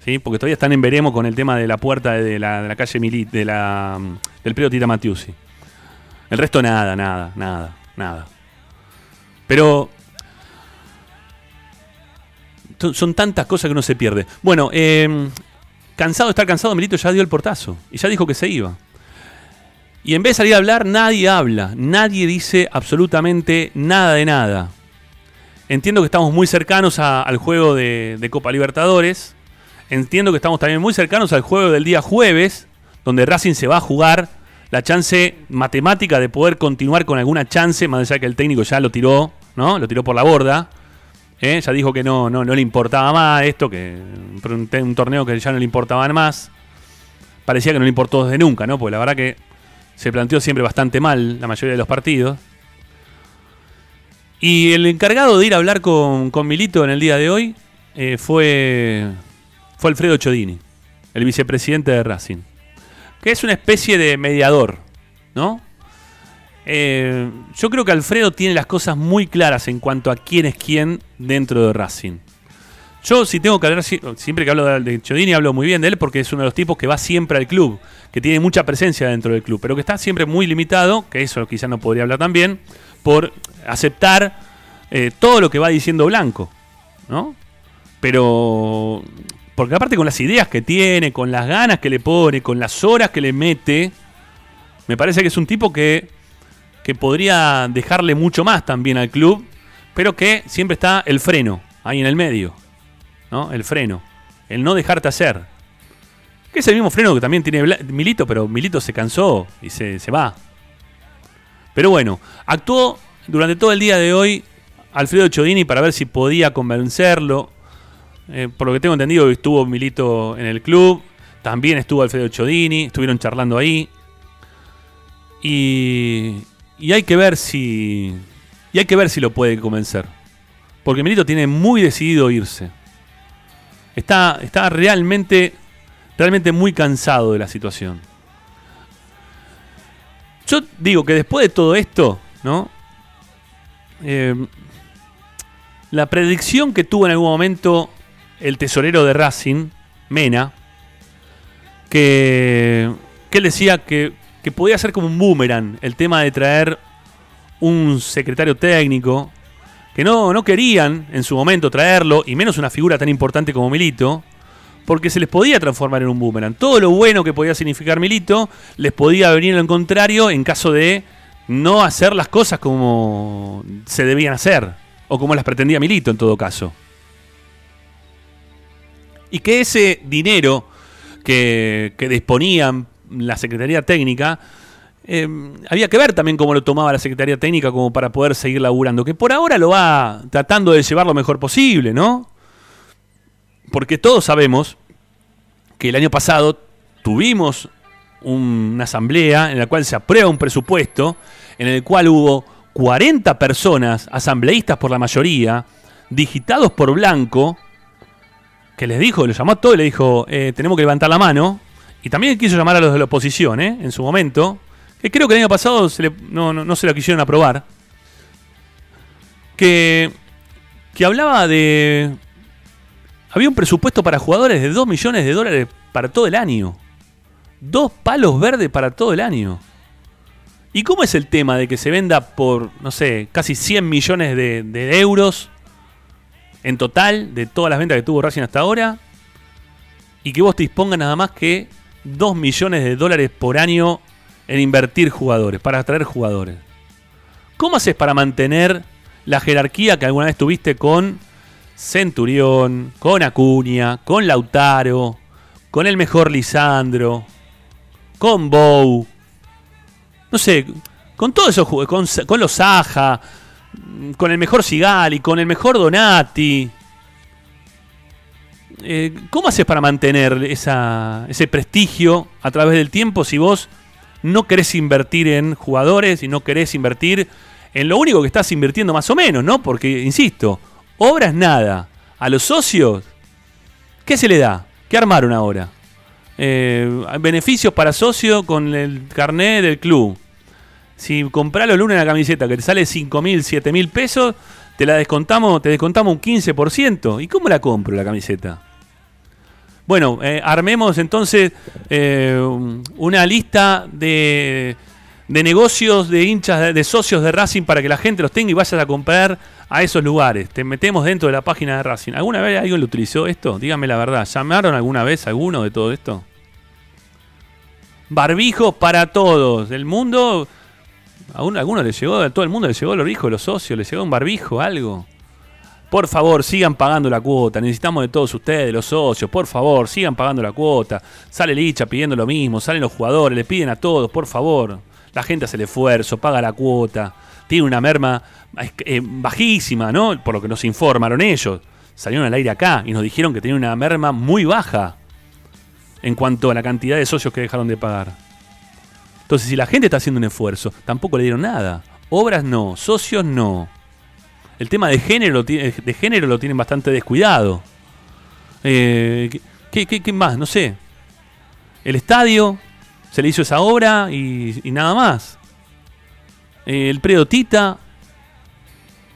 ¿sí? Porque todavía están en veremos con el tema de la puerta de la, calle Milit, de la, del predio Tita Matiusi. El resto nada, nada, nada, nada. Pero son tantas cosas que uno se pierde. Bueno, em, cansado de estar cansado, Milito ya dio el portazo y ya dijo que se iba. Y en vez de salir a hablar, nadie habla, nadie dice absolutamente nada de nada. Entiendo que estamos muy cercanos al juego de, Copa Libertadores. Entiendo que estamos también muy cercanos al juego del día jueves, donde Racing se va a jugar la chance matemática de poder continuar con alguna chance, más allá que el técnico ya lo tiró, ¿no? Lo tiró por la borda. ¿Eh? Ya dijo que no, no, no le importaba más esto, que un, un torneo que ya no le importaba más. Parecía que no le importó desde nunca, ¿no? Porque la verdad que se planteó siempre bastante mal la mayoría de los partidos. Y el encargado de ir a hablar con, Milito en el día de hoy eh, fue, fue Alfredo Chodini, el vicepresidente de Racing, que es una especie de mediador, ¿no? Eh, yo creo que Alfredo tiene las cosas muy claras en cuanto a quién es quién dentro de Racing. Yo, si tengo que hablar, siempre que hablo de Chodini, hablo muy bien de él porque es uno de los tipos que va siempre al club, que tiene mucha presencia dentro del club, pero que está siempre muy limitado, que eso quizás no podría hablar también, por aceptar eh, todo lo que va diciendo Blanco, ¿no? Pero, porque aparte con las ideas que tiene, con las ganas que le pone, con las horas que le mete, me parece que es un tipo que, que podría dejarle mucho más también al club, pero que siempre está el freno ahí en el medio. ¿no? El freno. El no dejarte hacer. Que es el mismo freno que también tiene Milito, pero Milito se cansó y se, va. Pero bueno, actuó durante todo el día de hoy Alfredo Chodini para ver si podía convencerlo. Eh, por lo que tengo entendido, estuvo Milito en el club. También estuvo Alfredo Chodini. Estuvieron charlando ahí. Y, y hay que ver si. Y hay que ver si lo puede convencer. Porque Milito tiene muy decidido irse. Está, está realmente, realmente muy cansado de la situación. Yo digo que después de todo esto, ¿no? Eh, la predicción que tuvo en algún momento el tesorero de Racing, Mena, que, que él decía que, que podía ser como un boomerang el tema de traer un secretario técnico que no, no querían en su momento traerlo, y menos una figura tan importante como Milito, porque se les podía transformar en un boomerang. Todo lo bueno que podía significar Milito les podía venir al contrario en caso de no hacer las cosas como se debían hacer, o como las pretendía Milito en todo caso. Y que ese dinero que, que disponían la Secretaría Técnica Em, había que ver también cómo lo tomaba la Secretaría Técnica como para poder seguir laburando, que por ahora lo va tratando de llevar lo mejor posible, ¿no? Porque todos sabemos que el año pasado tuvimos una asamblea en la cual se aprueba un presupuesto, en el cual hubo 40 personas, asambleístas por la mayoría, digitados por Blanco, que les dijo, los llamó a todos y le dijo, eh, tenemos que levantar la mano, y también quiso llamar a los de la oposición, ¿eh? en su momento, que creo que el año pasado no, se lo quisieron aprobar, que, que hablaba de... Había un presupuesto para jugadores de 2 millones de dólares para todo el año. Dos palos verdes para todo el año. ¿Y cómo es el tema de que se venda por, no sé, casi 100 millones de, de euros en total de todas las ventas que tuvo Racing hasta ahora? Y que vos te dispongas nada más que 2 millones de dólares por año en invertir jugadores, para atraer jugadores. ¿Cómo haces para mantener la jerarquía que alguna vez tuviste con Centurión, con Acuña, con Lautaro, con el mejor Lisandro, con Bow? No sé, con todos esos con, con los Saja, con el mejor Sigali, con el mejor Donati. Eh, ¿Cómo haces para mantener ese prestigio a través del tiempo si vos no querés invertir en jugadores y no querés invertir en lo único que estás invirtiendo más o menos, ¿no? Porque, insisto, obras nada. A los socios, ¿qué se le da? ¿Qué armaron ahora? Eh, beneficios para socio con el carnet del club. Si comprás los lunes una camiseta que te sale 5 mil, 7 mil pesos, te la descontamos, te descontamos un 15%. ¿Y cómo la compro la camiseta? Bueno, eh, armemos entonces eh, una lista de, de negocios de hinchas, de, socios de Racing para que la gente los tenga y vayas a comprar a esos lugares. Te metemos dentro de la página de Racing. ¿Alguna vez alguien lo utilizó esto? Dígame la verdad. ¿Llamaron alguna vez a alguno de todo esto? Barbijos para todos. El mundo. A, alguno le llegó, a todo el mundo le llegó el barbijo de los socios, le llegó un barbijo, algo. Por favor, sigan pagando la cuota. Necesitamos de todos ustedes, los socios. Por favor, sigan pagando la cuota. Sale Licha pidiendo lo mismo. Salen los jugadores, le piden a todos, por favor. La gente hace el esfuerzo, paga la cuota, tiene una merma eh, bajísima, ¿no? Por lo que nos informaron ellos. Salieron al aire acá y nos dijeron que tenía una merma muy baja en cuanto a la cantidad de socios que dejaron de pagar. Entonces, si la gente está haciendo un esfuerzo, tampoco le dieron nada. Obras no, socios no. El tema de género, de género lo tienen bastante descuidado. Eh, ¿qué, qué más? No sé. El estadio, se le hizo esa obra y, nada más. Eh, el predio Tita,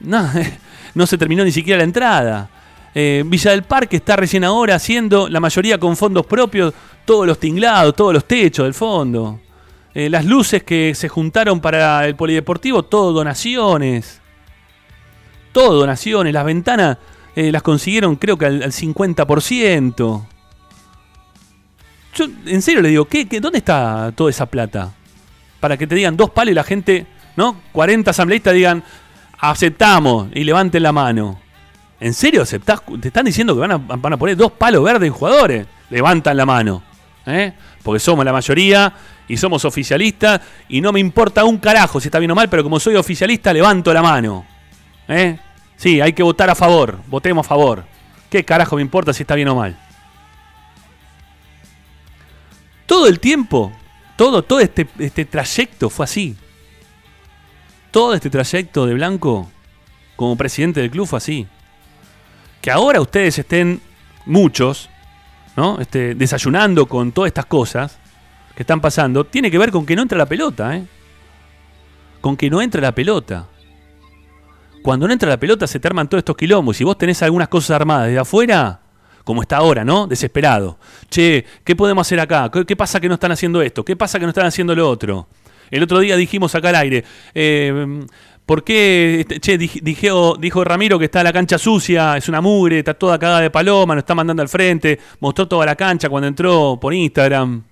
no se terminó ni siquiera la entrada. Eh, Villa del Parque está recién ahora haciendo, la mayoría con fondos propios, todos los tinglados, todos los techos del fondo. Eh, las luces que se juntaron para el polideportivo, todo donaciones. Todo donaciones. Las ventanas las consiguieron creo que al, al 50%. Yo en serio le digo, ¿qué, dónde está toda esa plata? Para que te digan dos palos y la gente, ¿no? 40 asambleístas digan, aceptamos y levanten la mano. ¿En serio aceptás? Te están diciendo que van a, van a poner dos palos verdes en jugadores. Levantan la mano. ¿eh? Porque somos la mayoría y somos oficialistas y no me importa un carajo si está bien o mal, pero como soy oficialista levanto la mano. ¿Eh? Sí, hay que votar a favor. Votemos a favor. ¿Qué carajo me importa si está bien o mal? Todo el tiempo, todo, todo este, este trayecto fue así. Todo este trayecto de Blanco como presidente del club fue así. Que ahora ustedes estén, muchos, ¿no? Este, desayunando con todas estas cosas que están pasando, tiene que ver con que no entra la pelota, ¿eh? Con que no entra la pelota. Cuando no entra la pelota se te arman todos estos quilombos. Si vos tenés algunas cosas armadas desde afuera, como está ahora, ¿no? Desesperado. Che, ¿qué podemos hacer acá? ¿Qué, pasa que no están haciendo esto? ¿Qué pasa que no están haciendo lo otro? El otro día dijimos acá al aire, eh, ¿por qué, este, che, dijo Ramiro que está la cancha sucia, es una mugre, está toda cagada de paloma, nos está mandando al frente, mostró toda la cancha cuando entró por Instagram.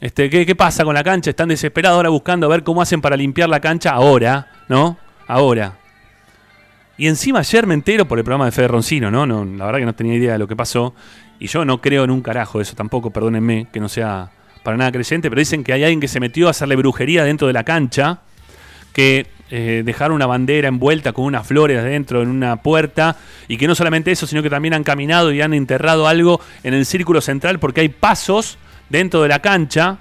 Este, ¿qué, ¿Qué pasa con la cancha? Están desesperados ahora buscando a ver cómo hacen para limpiar la cancha ahora, ¿no? Ahora. Y encima ayer me entero por el programa de Fede Roncino, ¿no? ¿no? La verdad que no tenía idea de lo que pasó. Y yo no creo en un carajo eso tampoco, perdónenme, que no sea para nada creyente, pero dicen que hay alguien que se metió a hacerle brujería dentro de la cancha, que eh, dejaron una bandera envuelta con unas flores adentro en una puerta, y que no solamente eso, sino que también han caminado y han enterrado algo en el círculo central, porque hay pasos dentro de la cancha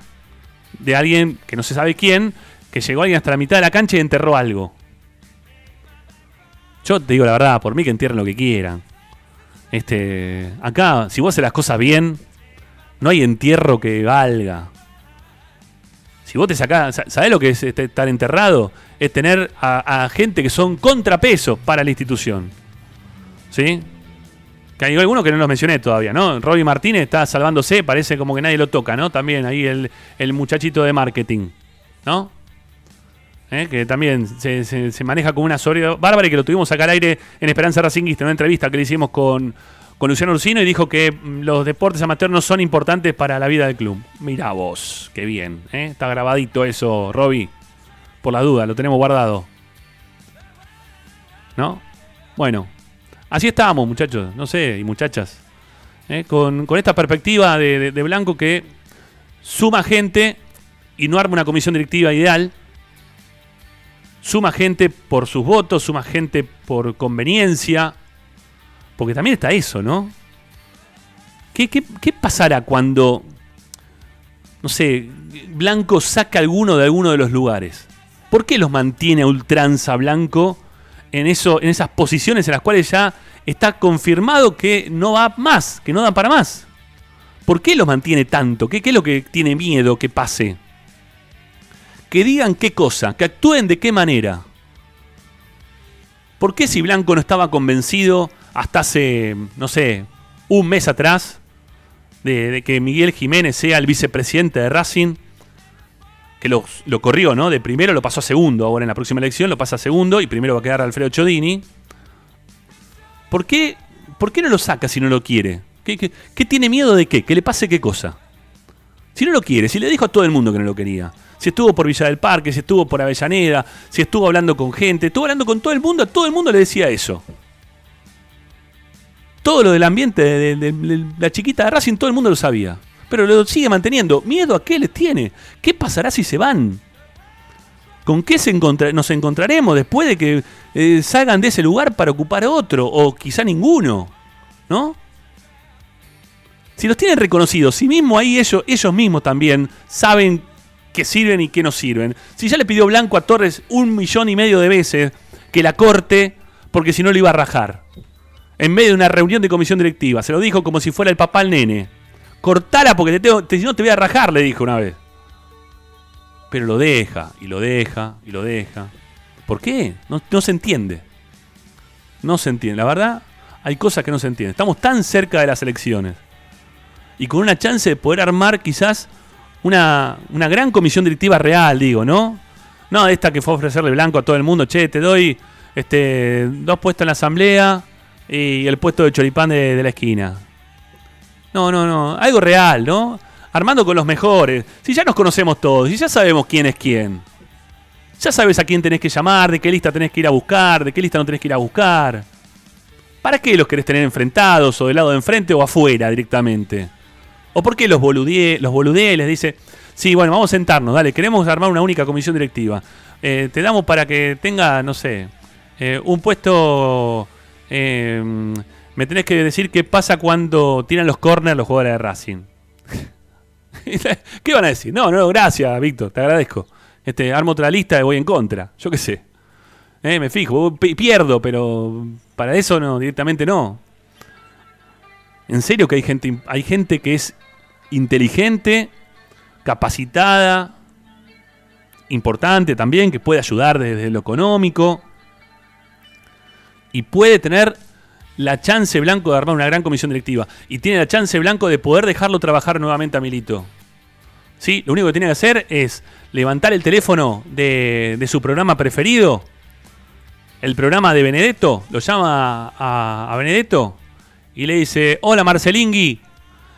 de alguien que no se sabe quién, que llegó alguien hasta la mitad de la cancha y enterró algo. Yo te digo la verdad, por mí que entierren lo que quieran. Este, acá, si vos haces las cosas bien, no hay entierro que valga. Si vos te sacás, ¿sabés lo que es este, estar enterrado? Es tener a, gente que son contrapesos para la institución. ¿Sí? Que hay algunos que no los mencioné todavía, ¿no? Robbie Martínez está salvándose, parece como que nadie lo toca, ¿no? También ahí el, el muchachito de marketing, ¿no? ¿Eh? que también se, maneja como una soria bárbara y que lo tuvimos acá al aire en Esperanza Racingista, en una entrevista que le hicimos con, con Luciano Ursino y dijo que mm, los deportes amateurs no son importantes para la vida del club. Mira vos, qué bien. ¿eh? Está grabadito eso, Roby. Por la duda, lo tenemos guardado. ¿No? Bueno, así estábamos, muchachos, no sé, y muchachas. ¿eh? Con, esta perspectiva de Blanco que suma gente y no arma una comisión directiva ideal suma gente por sus votos, suma gente por conveniencia, porque también está eso, ¿no? ¿Qué, pasará cuando, no sé, Blanco saca alguno de alguno de los lugares? ¿Por qué los mantiene a ultranza Blanco en, eso, en esas posiciones en las cuales ya está confirmado que no va más, que no da para más? ¿Por qué los mantiene tanto? ¿Qué, qué es lo que tiene miedo que pase? Que digan qué cosa, que actúen de qué manera. ¿Por qué si Blanco no estaba convencido hasta hace, no sé, un mes atrás de, que Miguel Jiménez sea el vicepresidente de Racing? que lo, lo corrió, ¿no? De primero lo pasó a segundo, ahora en la próxima elección lo pasa a segundo y primero va a quedar Alfredo Chodini. ¿Por qué, por qué no lo saca si no lo quiere? ¿Qué, qué, qué tiene miedo de qué? ¿Que le pase qué cosa? Si no lo quiere, si le dijo a todo el mundo que no lo quería. Si estuvo por Villa del Parque, si estuvo por Avellaneda, si estuvo hablando con gente, estuvo hablando con todo el mundo, a todo el mundo le decía eso. Todo lo del ambiente de, la chiquita de Racing, todo el mundo lo sabía. Pero lo sigue manteniendo. ¿Miedo a qué les tiene? ¿Qué pasará si se van? ¿Con qué se nos encontraremos después de que eh, salgan de ese lugar para ocupar otro? O quizá ninguno. ¿No? Si los tienen reconocidos, si mismo ahí ellos, ellos mismos también saben que sirven y que no sirven. Si ya le pidió Blanco a Torres un millón y medio de veces que la corte, porque si no lo iba a rajar. En medio de una reunión de comisión directiva. Se lo dijo como si fuera el papá al nene. Cortala porque te si no te voy a rajar, le dijo una vez. Pero lo deja, y lo deja, y lo deja. ¿Por qué? No, no se entiende. No se entiende. La verdad, hay cosas que no se entienden. Estamos tan cerca de las elecciones. Y con una chance de poder armar quizás una, una gran comisión directiva real, digo, ¿no? No, esta que fue ofrecerle blanco a todo el mundo. Che, te doy este, dos puestos en la asamblea y el puesto de choripán de, de la esquina. No, no, no. Algo real, ¿no? Armando con los mejores. Si ya nos conocemos todos, si ya sabemos quién es quién. Ya sabes a quién tenés que llamar, de qué lista tenés que ir a buscar, de qué lista no tenés que ir a buscar. ¿Para qué los querés tener enfrentados o del lado de enfrente o afuera directamente? ¿O por qué los boludee, los boludee y les dice, sí, bueno, vamos a sentarnos, dale, queremos armar una única comisión directiva. Eh, te damos para que tenga, no sé, eh, un puesto... eh, me tenés que decir qué pasa cuando tiran los corners los jugadores de Racing. ¿Qué van a decir? No, no, gracias, Víctor, te agradezco. Este, armo otra lista y voy en contra. Yo qué sé. Eh, me fijo, pi- pierdo, pero para eso no, directamente no. En serio que hay gente, hay gente que es inteligente, capacitada, importante también, que puede ayudar desde lo económico y puede tener la chance blanco de armar una gran comisión directiva y tiene la chance blanco de poder dejarlo trabajar nuevamente a Milito. ¿Sí? Lo único que tiene que hacer es levantar el teléfono de, de su programa preferido, el programa de Benedetto, lo llama a, a Benedetto y le dice, hola Marcelingui,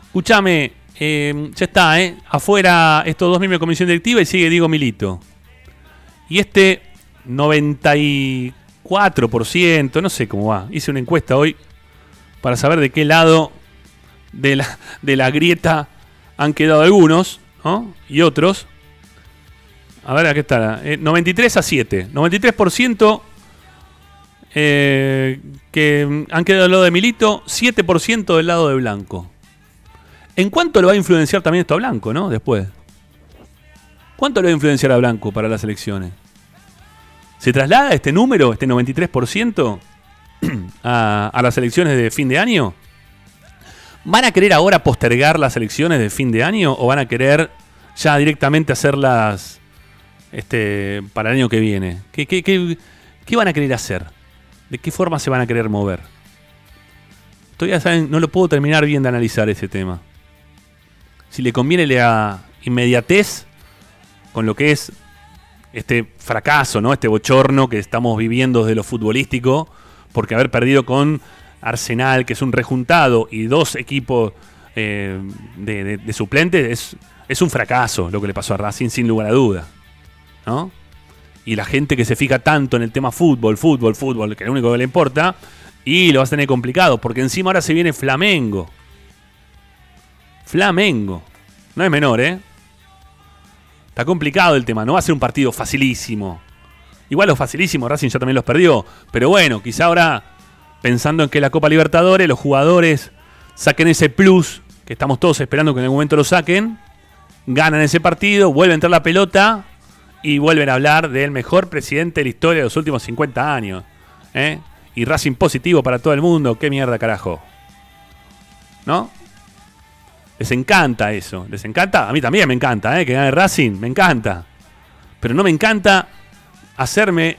escúchame, eh, ya está, ¿eh? afuera estos dos miembros de comisión directiva y sigue Diego Milito. Y este 94%, no sé cómo va, hice una encuesta hoy para saber de qué lado de la, de la grieta han quedado algunos ¿no? y otros. A ver, aquí está. eh, 93 a 7. 93% eh, que han quedado del lado de Milito, 7% del lado de Blanco. ¿En cuánto lo va a influenciar también esto a Blanco, no? Después. ¿Cuánto le va a influenciar a Blanco para las elecciones? ¿Se traslada este número, este 93%, a, las elecciones de fin de año? ¿Van a querer ahora postergar las elecciones de fin de año o van a querer ya directamente hacerlas este, para el año que viene? ¿Qué, qué, qué, qué van a querer hacer? ¿De qué forma se van a querer mover? Todavía saben, no lo puedo terminar bien de analizar ese tema. Si le conviene la inmediatez con lo que es este fracaso, ¿no? Este bochorno que estamos viviendo desde lo futbolístico, porque haber perdido con Arsenal, que es un rejuntado, y dos equipos eh, de, de- suplentes, es, es un fracaso lo que le pasó a Racing, sin lugar a duda. ¿No? Y la gente que se fija tanto en el tema fútbol, fútbol, fútbol, que es lo único que le importa, y lo va a tener complicado, porque encima ahora se viene Flamengo. Flamengo. No es menor, ¿eh? Está complicado el tema, no va a ser un partido facilísimo. Igual los facilísimos, Racing ya también los perdió. Pero bueno, quizá ahora, pensando en que la Copa Libertadores, los jugadores saquen ese plus, que estamos todos esperando que en algún momento lo saquen, ganan ese partido, vuelve a entrar la pelota y vuelven a hablar del mejor presidente de la historia de los últimos 50 años. ¿eh? Y Racing positivo para todo el mundo, qué mierda carajo. ¿No? Les encanta eso, les encanta, a mí también me encanta, ¿eh? que gane Racing, me encanta. Pero no me encanta hacerme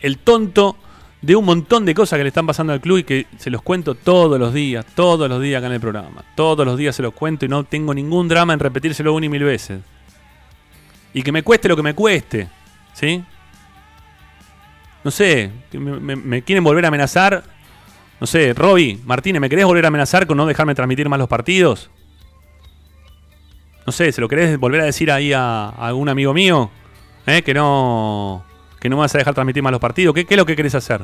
el tonto de un montón de cosas que le están pasando al club y que se los cuento todos los días, todos los días acá en el programa. Todos los días se los cuento y no tengo ningún drama en repetírselo una y mil veces. Y que me cueste lo que me cueste. ¿Sí? No sé, me, me quieren volver a amenazar. No sé, Roby, Martínez, ¿me querés volver a amenazar con no dejarme transmitir más los partidos? No sé, ¿se lo querés volver a decir ahí a, algún amigo mío? ¿Eh? Que no. Que no me vas a dejar transmitir más los partidos. ¿Qué, es lo que querés hacer?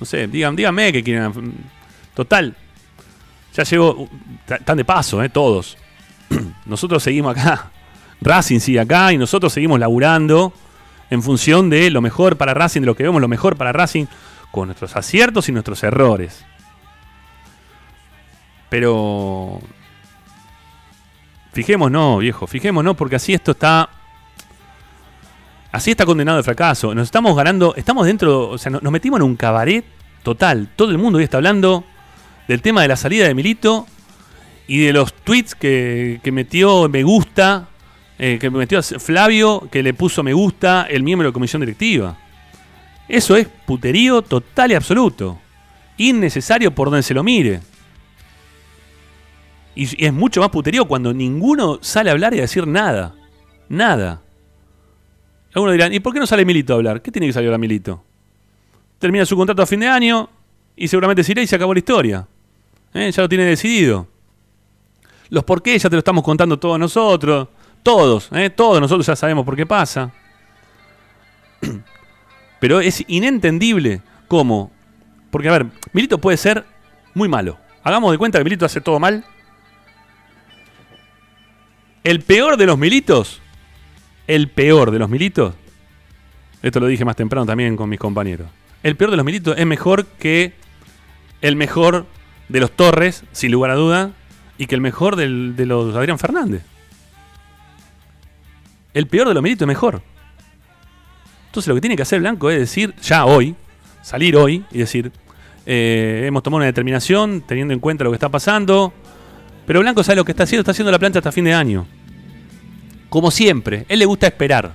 No sé, díganme, díganme que quieren. Total. Ya llegó. Están de paso, ¿eh? Todos. nosotros seguimos acá. Racing sigue acá y nosotros seguimos laburando en función de lo mejor para Racing, de lo que vemos lo mejor para Racing, con nuestros aciertos y nuestros errores. Pero Fijémonos, viejo, fijémonos porque así esto está. Así está condenado al fracaso. Nos estamos ganando, estamos dentro, o sea, nos metimos en un cabaret total. Todo el mundo hoy está hablando del tema de la salida de Milito y de los tweets que, metió me gusta, eh, que metió Flavio, que le puso me gusta el miembro de la comisión directiva. Eso es puterío total y absoluto. Innecesario por donde se lo mire. Y, es mucho más puterío cuando ninguno sale a hablar y a decir nada. Nada. Algunos dirán, ¿y por qué no sale Milito a hablar? ¿Qué tiene que salir ahora Milito? Termina su contrato a fin de año y seguramente se irá y se acabó la historia. ¿Eh? Ya lo tiene decidido. Los por qué ya te lo estamos contando todos nosotros. Todos, ¿eh? todos nosotros ya sabemos por qué pasa. Pero es inentendible cómo. Porque, a ver, Milito puede ser muy malo. Hagamos de cuenta que Milito hace todo mal el peor de los militos, el peor de los militos, esto lo dije más temprano también con mis compañeros, el peor de los militos es mejor que el mejor de los Torres, sin lugar a duda, y que el mejor de los Adrián Fernández. El peor de los militos es mejor. Entonces lo que tiene que hacer Blanco es decir, ya hoy, salir hoy y decir, eh, hemos tomado una determinación teniendo en cuenta lo que está pasando, pero Blanco sabe lo que está haciendo, está haciendo la plancha hasta fin de año. Como siempre, él le gusta esperar.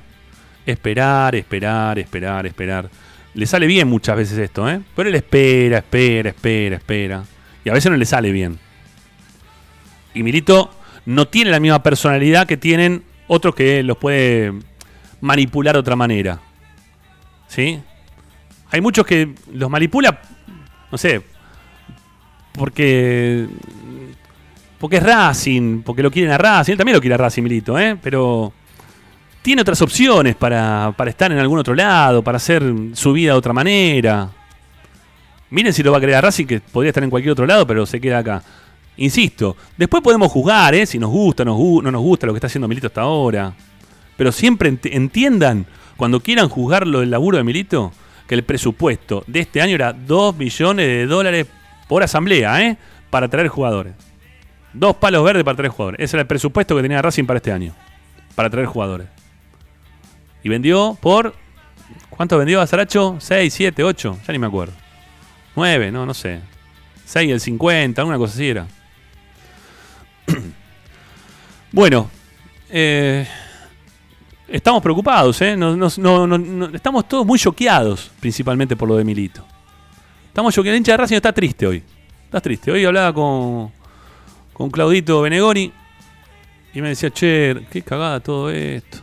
Esperar, esperar, esperar, esperar. Le sale bien muchas veces esto, ¿eh? Pero él espera, espera, espera, espera. Y a veces no le sale bien. Y Milito no tiene la misma personalidad que tienen otros que los puede manipular de otra manera. ¿Sí? Hay muchos que los manipula, no sé, porque porque es Racing, porque lo quieren a Racing. Él también lo quiere a Racing, Milito, ¿eh? Pero tiene otras opciones para, estar en algún otro lado, para hacer su vida de otra manera. Miren si lo va a querer a Racing, que podría estar en cualquier otro lado, pero se queda acá. Insisto, después podemos juzgar, ¿eh? Si nos gusta, no nos gusta lo que está haciendo Milito hasta ahora. Pero siempre entiendan, cuando quieran juzgar lo del laburo de Milito, que el presupuesto de este año era 2 millones de dólares por asamblea, ¿eh? Para traer jugadores. Dos palos verdes para traer jugadores. Ese era el presupuesto que tenía Racing para este año. Para traer jugadores. Y vendió por. ¿Cuánto vendió a Saracho? 6, 7, 8. Ya ni me acuerdo. 9, no, no sé. 6 el 50, una cosa así era. bueno. Eh, estamos preocupados, ¿eh? estamos todos muy choqueados, principalmente por lo de Milito. Estamos choqueados. El hincha de Racing está triste hoy. Está triste. Hoy hablaba con con Claudito Benegoni y me decía, che, qué cagada todo esto.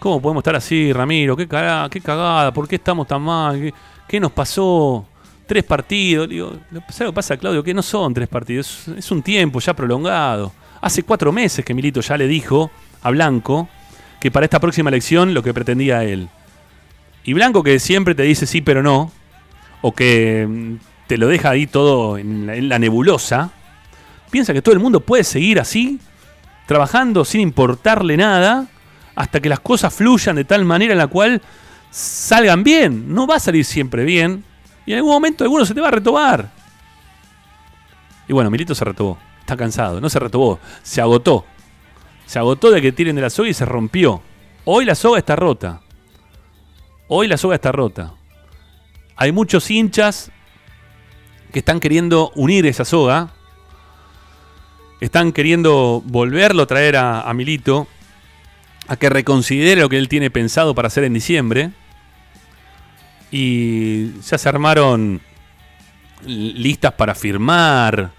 ¿Cómo podemos estar así, Ramiro? Qué cagada, qué cagada, ¿por qué estamos tan mal? ¿Qué, nos pasó? Tres partidos. Digo, lo que pasa, Claudio? Que no son tres partidos, es, un tiempo ya prolongado. Hace cuatro meses que Milito ya le dijo a Blanco que para esta próxima elección lo que pretendía él. Y Blanco que siempre te dice sí pero no, o que mm, te lo deja ahí todo en la nebulosa, piensa que todo el mundo puede seguir así, trabajando sin importarle nada, hasta que las cosas fluyan de tal manera en la cual salgan bien. No va a salir siempre bien, y en algún momento alguno se te va a retobar. Y bueno, Milito se retobó, está cansado, no se retobó, se agotó. Se agotó de que tiren de la soga y se rompió. Hoy la soga está rota. Hoy la soga está rota. Hay muchos hinchas que están queriendo unir esa soga están queriendo volverlo a traer a, Milito a que reconsidere lo que él tiene pensado para hacer en diciembre. Y ya se armaron listas para firmar,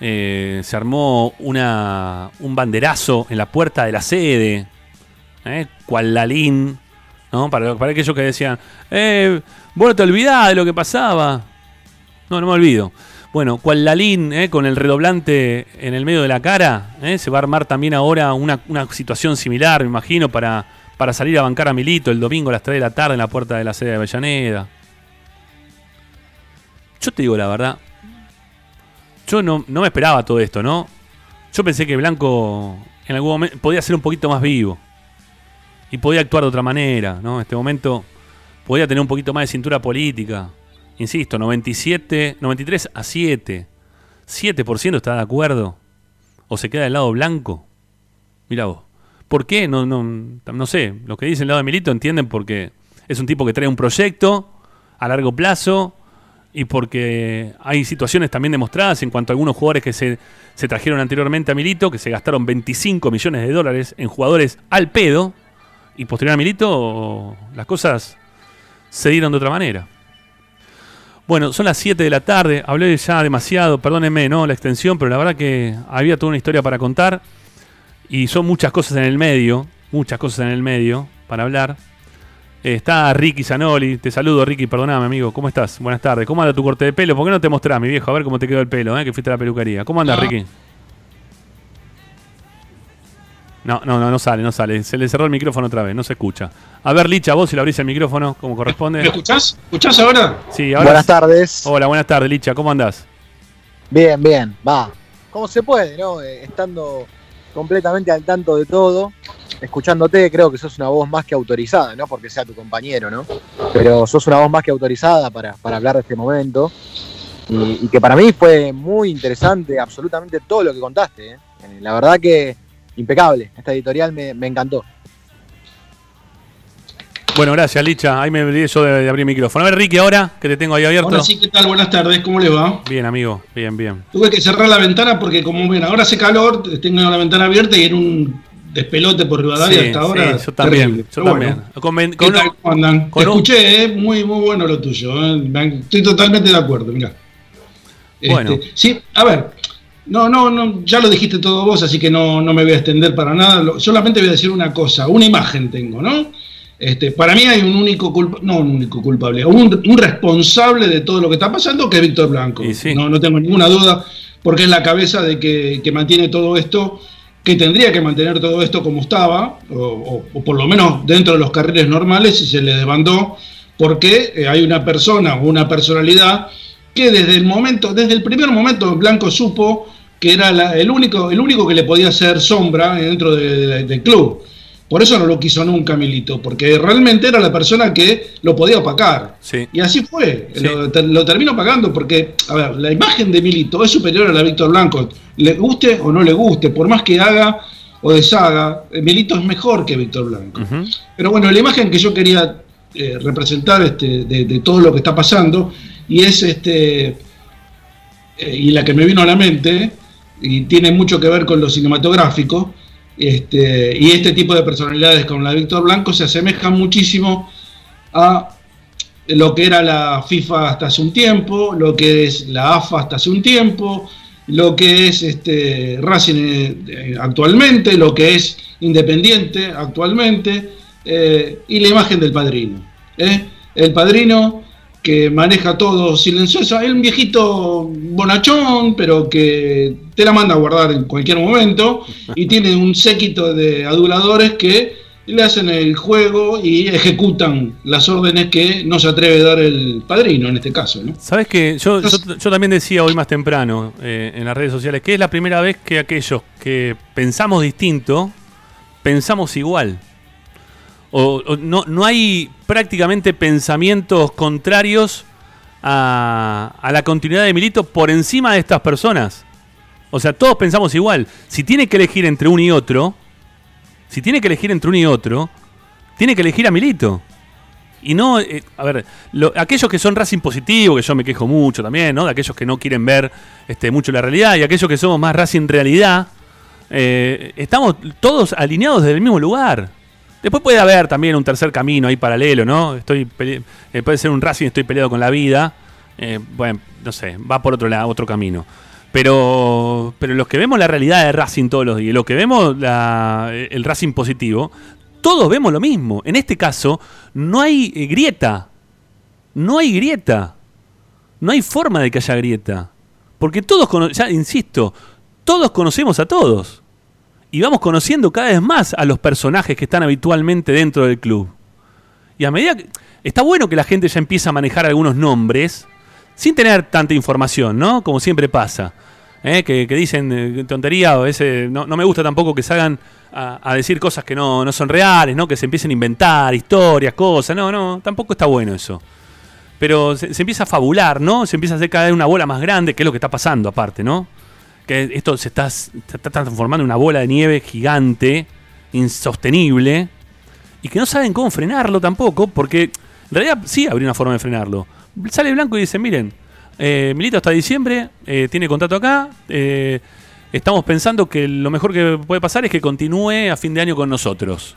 eh, se armó una, un banderazo en la puerta de la sede, ¿eh? cual Lalín. Para, para aquellos que decían, eh, vos te olvidás de lo que pasaba. No, no me olvido. Bueno, cual Lalín, ¿eh? con el redoblante en el medio de la cara, ¿eh? se va a armar también ahora una, una situación similar, me imagino, para, para salir a bancar a Milito el domingo a las 3 de la tarde en la puerta de la sede de Avellaneda. Yo te digo la verdad, yo no, no me esperaba todo esto, ¿no? Yo pensé que Blanco en algún momento podía ser un poquito más vivo y podía actuar de otra manera, ¿no? En este momento podía tener un poquito más de cintura política. Insisto, 97, 93 a 7. 7% está de acuerdo. O se queda del lado blanco. Mira vos. ¿Por qué? No, no, no sé. Los que dicen el lado de Milito entienden porque es un tipo que trae un proyecto a largo plazo y porque hay situaciones también demostradas en cuanto a algunos jugadores que se, se trajeron anteriormente a Milito, que se gastaron 25 millones de dólares en jugadores al pedo, y posterior a Milito las cosas se dieron de otra manera. Bueno, son las 7 de la tarde, hablé ya demasiado, perdónenme, ¿no? La extensión, pero la verdad que había toda una historia para contar y son muchas cosas en el medio, muchas cosas en el medio para hablar. Eh, está Ricky Zanoli, te saludo Ricky, perdóname amigo, ¿cómo estás? Buenas tardes, ¿cómo anda tu corte de pelo? ¿Por qué no te mostrás, mi viejo? A ver cómo te quedó el pelo, ¿eh? que fuiste a la peluquería. ¿Cómo anda Ah. Ricky? No, no, no, no sale, no sale. Se le cerró el micrófono otra vez, no se escucha. A ver, Licha, vos si le abrís el micrófono como ¿Me corresponde. escuchás? ¿Escuchás ahora? Sí, ahora. Buenas tardes. Hola, buenas tardes, Licha, ¿cómo andás? Bien, bien, va. Como se puede, ¿no? Eh, estando completamente al tanto de todo, escuchándote, creo que sos una voz más que autorizada, no porque sea tu compañero, ¿no? Pero sos una voz más que autorizada para, para hablar de este momento. Y, que para mí fue muy interesante absolutamente todo lo que contaste. Eh, La verdad que impecable. Esta editorial me, me encantó. Bueno, gracias, Licha. Ahí me olvidé yo de, de abrir el micrófono. A ver, Ricky, ahora que te tengo ahí abierto. Ahora sí, ¿qué tal? Buenas tardes, ¿cómo le va? Bien, amigo, bien, bien. Tuve que cerrar la ventana porque como ven, ahora hace calor, tengo la ventana abierta y era un despelote por Rivadavia Sí, hasta ahora. sí, yo también. terrible. Yo Pero también. bueno, Con ven- ¿Qué con- tal? ¿Cómo andan? con Te escuché, ¿eh? muy, muy bueno lo tuyo. ¿eh? Estoy totalmente de acuerdo, mira. Bueno. sí, a ver, no, no, no, ya lo dijiste todo vos, así que no, no me voy a extender para nada. Lo- solamente voy a decir una cosa, una imagen tengo, ¿no? Este, para mí hay un único culpable, no un único culpable, un, un responsable de todo lo que está pasando que es Víctor Blanco. Sí. No, no tengo ninguna duda, porque es la cabeza de que, que mantiene todo esto, que tendría que mantener todo esto como estaba, o, o- o por lo menos dentro de los carriles normales, y se le desbandó, porque eh, hay una persona o una personalidad que desde el momento, desde el primer momento Blanco supo que era la- el, único, el único que le podía hacer sombra dentro de- de- del club. Por eso no lo quiso nunca Milito, porque realmente era la persona que lo podía opacar. Sí. Y así fue, Sí. lo, lo terminó pagando porque, a ver, la imagen de Milito es superior a la de Víctor Blanco, le guste o no le guste, por más que haga o deshaga, eh, Milito es mejor que Víctor Blanco. Pero bueno, la imagen que yo quería eh, representar este, de, de todo lo que está pasando, y es este, eh, y la que me vino a la mente, y tiene mucho que ver con lo cinematográfico, este, y este tipo de personalidades como la de Víctor Blanco se asemejan muchísimo a lo que era la FIFA hasta hace un tiempo, lo que es la AFA hasta hace un tiempo, lo que es este, Racing eh, actualmente, lo que es Independiente actualmente, eh, y la imagen del padrino. ¿eh? El padrino que maneja todo silencioso, es un viejito bonachón, pero que te la manda a guardar en cualquier momento, y tiene un séquito de aduladores que le hacen el juego y ejecutan las órdenes que no se atreve a dar el padrino en este caso. ¿no? Sabes que yo, yo, yo también decía hoy más temprano eh, en las redes sociales que es la primera vez que aquellos que pensamos distinto, pensamos igual. O, no, no hay prácticamente pensamientos contrarios a, a la continuidad de Milito por encima de estas personas. O sea, todos pensamos igual. Si tiene que elegir entre uno y otro, si tiene que elegir entre uno y otro, tiene que elegir a Milito. Y no, eh, a ver, lo- aquellos que son Racing positivo, que yo me quejo mucho también, ¿no? De aquellos que no quieren ver este, mucho la realidad y aquellos que somos más Racing realidad, eh, estamos todos alineados desde el mismo lugar. Después puede haber también un tercer camino ahí paralelo, ¿no? Estoy eh, puede ser un Racing, estoy peleado con la vida. eh, bueno, no sé, va por otro lado, otro camino. Pero, pero los que vemos la realidad de Racing todos los días, los que vemos el Racing positivo, todos vemos lo mismo. En este caso, no hay eh, grieta. No hay grieta. No hay forma de que haya grieta. Porque todos, ya insisto, todos conocemos a todos. Y vamos conociendo cada vez más a los personajes que están habitualmente dentro del club. Y a medida que... Está bueno que la gente ya empiece a manejar algunos nombres sin tener tanta información, ¿no? Como siempre pasa. ¿eh? Que, dicen eh, tontería o ese, no, me gusta tampoco que salgan a, decir cosas que no, son reales, ¿no? Que se empiecen a inventar historias, cosas. No, no, tampoco está bueno eso. Pero se, empieza a fabular, ¿no? Se empieza a hacer cada una bola más grande, que es lo que está pasando aparte, ¿no? Que esto se está, transformando en una bola de nieve gigante, insostenible, y que no saben cómo frenarlo tampoco, porque en realidad sí habría una forma de frenarlo sale Blanco y dice, miren, eh, Milito hasta diciembre, eh, tiene contrato acá, eh, estamos pensando que lo mejor que puede pasar es que continúe a fin de año con nosotros.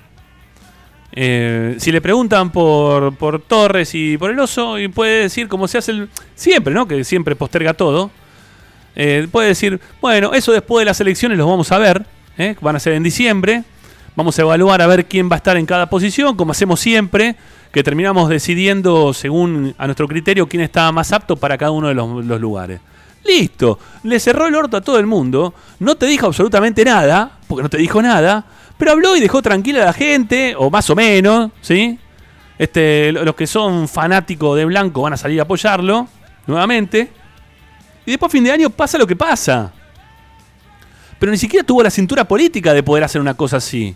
si le preguntan por, por Torres y por el oso, y puede decir, como se hace el, siempre, ¿no? Que siempre posterga todo. Puede decir, bueno, eso después de las elecciones los vamos a ver, van a ser en diciembre. Vamos a evaluar a ver quién va a estar en cada posición, como hacemos siempre que terminamos decidiendo según a nuestro criterio quién estaba más apto para cada uno de los, lugares. Listo, le cerró el orto a todo el mundo, no te dijo absolutamente nada, porque no te dijo nada, pero habló y dejó tranquila a la gente, o más o menos, ¿sí? Este, los que son fanáticos de Blanco van a salir a apoyarlo, nuevamente. Y después a fin de año pasa lo que pasa. Pero ni siquiera tuvo la cintura política de poder hacer una cosa así.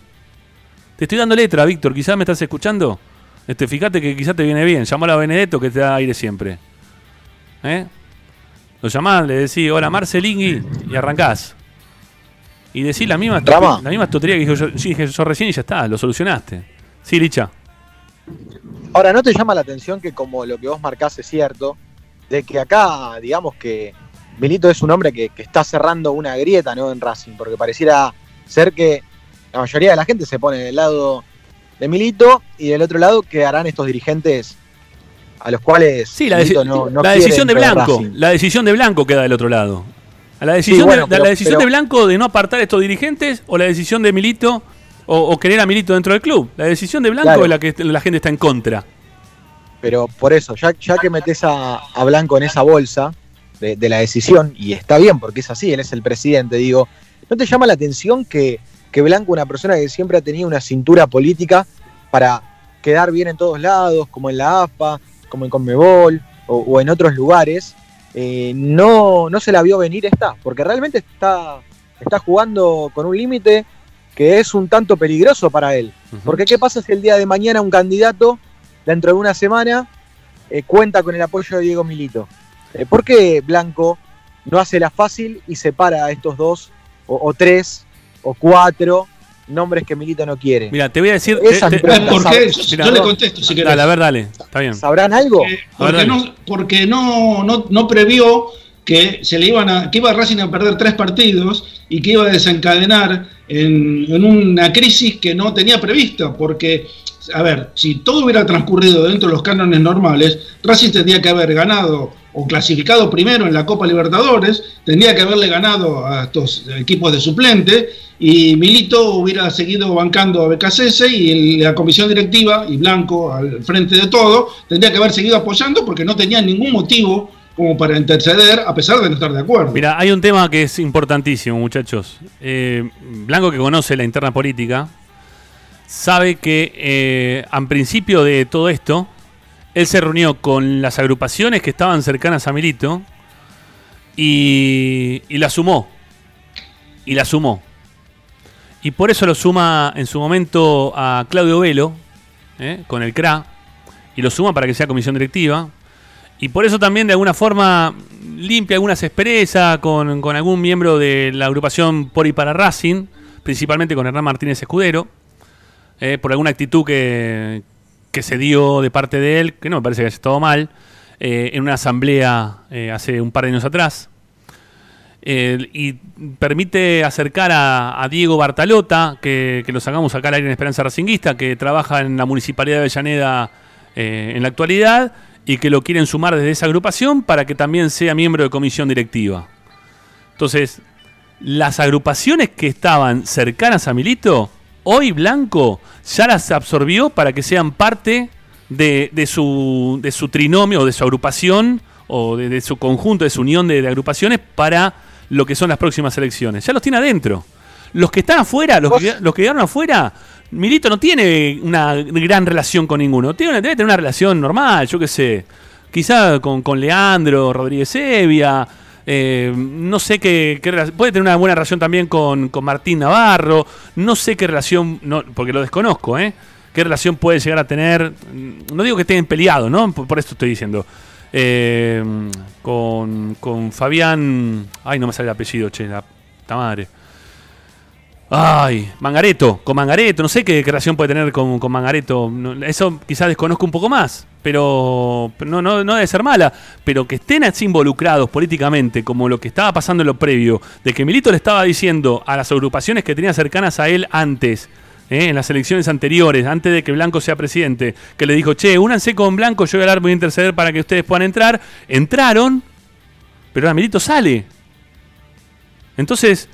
Te estoy dando letra, Víctor, quizás me estás escuchando. Este, fíjate que quizás te viene bien. Llamalo a Benedetto que te da aire siempre. ¿Eh? Lo llamás, le decís, hola Marcelingui, y arrancás. Y decís la misma, la misma tontería que dije yo, recién y ya está, lo solucionaste. Sí, Licha. Ahora, ¿no te llama la atención que como lo que vos marcás es cierto, de que acá, digamos que Milito es un hombre que, que, está cerrando una grieta ¿no? en Racing, porque pareciera ser que la mayoría de la gente se pone del lado de Milito y del otro lado quedarán estos dirigentes a los cuales sí, la, la decisión de Blanco, la decisión de Blanco queda del otro lado. la decisión, de, la decisión de Blanco de no apartar a estos dirigentes o la decisión de Milito o, querer a Milito dentro del club. La decisión de Blanco es la que la gente está en contra. Pero por eso, ya, ya que metes a, Blanco en esa bolsa de, de, la decisión, y está bien porque es así, él es el presidente, digo, ¿no te llama la atención que que Blanco, una persona que siempre ha tenido una cintura política para quedar bien en todos lados, como en la AFA, como en Conmebol o, en otros lugares, eh, no, no se la vio venir esta, porque realmente está, está jugando con un límite que es un tanto peligroso para él. Porque ¿qué pasa si el día de mañana un candidato, dentro de una semana, eh, cuenta con el apoyo de Diego Milito? Eh, ¿Por qué Blanco no hace la fácil y separa a estos dos o tres o cuatro nombres que Milito no quiere. Mira, te voy a decir. Yo le contesto si querés. Dale, a ver, dale. Está bien. ¿Sabrán algo? porque, no, porque no, no, previó que se le iban a, que iba Racing a perder tres partidos y que iba a desencadenar en, en una crisis que no tenía prevista, porque a ver, si todo hubiera transcurrido dentro de los cánones normales, Racing tendría que haber ganado o clasificado primero en la Copa Libertadores, tendría que haberle ganado a estos equipos de suplente y Milito hubiera seguido bancando a BKCS y la comisión directiva y Blanco al frente de todo tendría que haber seguido apoyando porque no tenía ningún motivo como para interceder a pesar de no estar de acuerdo. Mira, hay un tema que es importantísimo, muchachos. Eh, Blanco que conoce la interna política sabe que eh, al principio de todo esto él se reunió con las agrupaciones que estaban cercanas a Milito y, la sumó. Y la sumó. Y por eso lo suma en su momento a Claudio Velo, ¿eh? con el CRA, y lo suma para que sea comisión directiva. Y por eso también de alguna forma limpia algunas expresas con, con algún miembro de la agrupación Por y para Racing, principalmente con Hernán Martínez Escudero, ¿eh? por alguna actitud que, que se dio de parte de él, que no me parece que haya estado mal, eh, en una asamblea eh, hace un par de años atrás. y permite acercar a, Diego Bartalota, que, que, lo sacamos acá al aire en Esperanza Racinguista, que trabaja en la Municipalidad de Avellaneda en la actualidad y que lo quieren sumar desde esa agrupación para que también sea miembro de comisión directiva. Entonces, las agrupaciones que estaban cercanas a Milito, hoy Blanco ya las absorbió para que sean parte de, de su, de su trinomio o de su agrupación o de, de su conjunto, de su unión de, de agrupaciones para lo que son las próximas elecciones. Ya los tiene adentro. Los que están afuera, los que, los que quedaron afuera, Milito no tiene una gran relación con ninguno. Tiene, debe tener una relación normal, yo qué sé. Quizá con, con Leandro, Rodríguez Evia. eh, no sé qué, qué Puede tener una buena relación también con, con Martín Navarro. No sé qué relación. No, porque lo desconozco, ¿eh? ¿Qué relación puede llegar a tener? No digo que estén peleados, ¿no? Por, esto estoy diciendo. Eh, con, con Fabián. Ay, no me sale el apellido, che, la puta madre. Ay, Mangareto, con Mangareto, no sé qué, relación puede tener con, con Mangareto. Eso quizás desconozco un poco más, pero no, no, no debe ser mala. Pero que estén así involucrados políticamente, como lo que estaba pasando en lo previo, de que Milito le estaba diciendo a las agrupaciones que tenía cercanas a él antes, ¿eh? en las elecciones anteriores, antes de que Blanco sea presidente, que le dijo, che, únanse con Blanco, yo voy a hablar, voy a interceder para que ustedes puedan entrar. Entraron, pero ahora Milito sale. Entonces,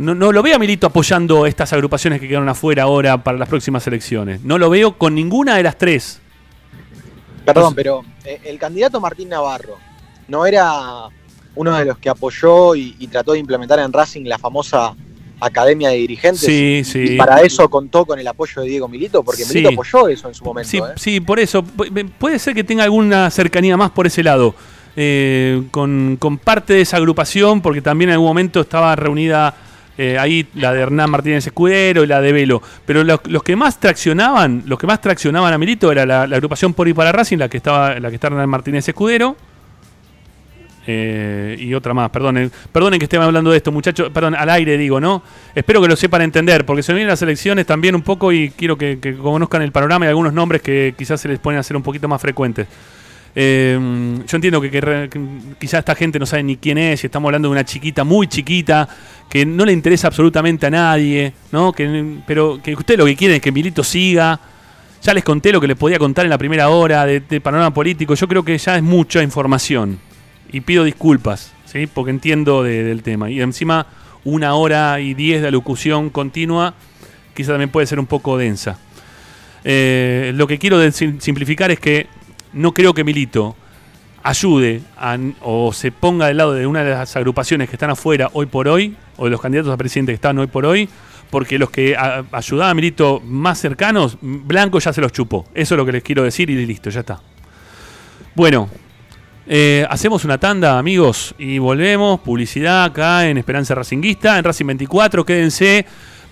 no, no lo veo a Milito apoyando estas agrupaciones que quedaron afuera ahora para las próximas elecciones. No lo veo con ninguna de las tres. Perdón, pero eh, el candidato Martín Navarro no era uno de los que apoyó y, y trató de implementar en Racing la famosa academia de dirigentes. Sí, sí. Y para eso contó con el apoyo de Diego Milito, porque Sí. Milito apoyó eso en su momento. Sí, ¿eh? sí, por eso. Pu- Puede ser que tenga alguna cercanía más por ese lado. eh, con, con parte de esa agrupación, porque también en algún momento estaba reunida eh, ahí la de Hernán Martínez Escudero y la de Velo. Pero los, que más traccionaban, los que más traccionaban a Milito era la, la agrupación Por y para Racing, la que estaba, la que está Hernán Martínez Escudero. Eh, y otra más, perdonen, perdonen que estén hablando de esto, muchachos, perdón, al aire digo, ¿no? Espero que lo sepan entender, porque se vienen las elecciones también un poco y quiero que, que conozcan el panorama y algunos nombres que quizás se les pueden hacer un poquito más frecuentes. Eh, yo entiendo que, que quizás esta gente no sabe ni quién es, y estamos hablando de una chiquita, muy chiquita, que no le interesa absolutamente a nadie, ¿no? Que, pero que usted lo que quiere es que Milito siga. Ya les conté lo que les podía contar en la primera hora de, de panorama político. Yo creo que ya es mucha información. Y pido disculpas, ¿sí? Porque entiendo de- del tema. Y encima, una hora y diez de alocución continua, quizá también puede ser un poco densa. Eh, lo que quiero simplificar es que no creo que Milito ayude o se ponga del lado de una de las agrupaciones que están afuera hoy por hoy, o de los candidatos a presidente que están hoy por hoy, porque los que a- ayudaban a Milito más cercanos, Blanco ya se los chupó. Eso es lo que les quiero decir y listo, ya está. Bueno, eh, hacemos una tanda, amigos, y volvemos. Publicidad acá en Esperanza Racinguista, en Racing 24. Quédense.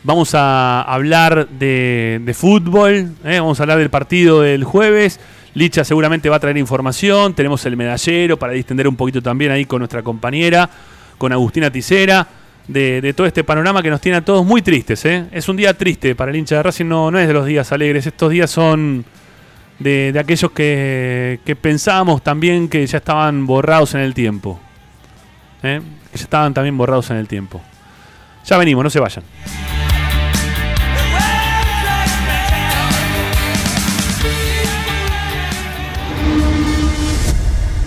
Vamos a hablar de, de fútbol. eh, Vamos a hablar del partido del jueves. Licha seguramente va a traer información. Tenemos el medallero para distender un poquito también ahí con nuestra compañera, con Agustina Ticera. De, todo este panorama que nos tiene a todos muy tristes. eh. Es un día triste para el hincha de Racing, no, es de los días alegres. Estos días son de, aquellos que, que pensábamos también que ya estaban borrados en el tiempo. ¿Eh? Que ya estaban también borrados en el tiempo. Ya venimos, no se vayan.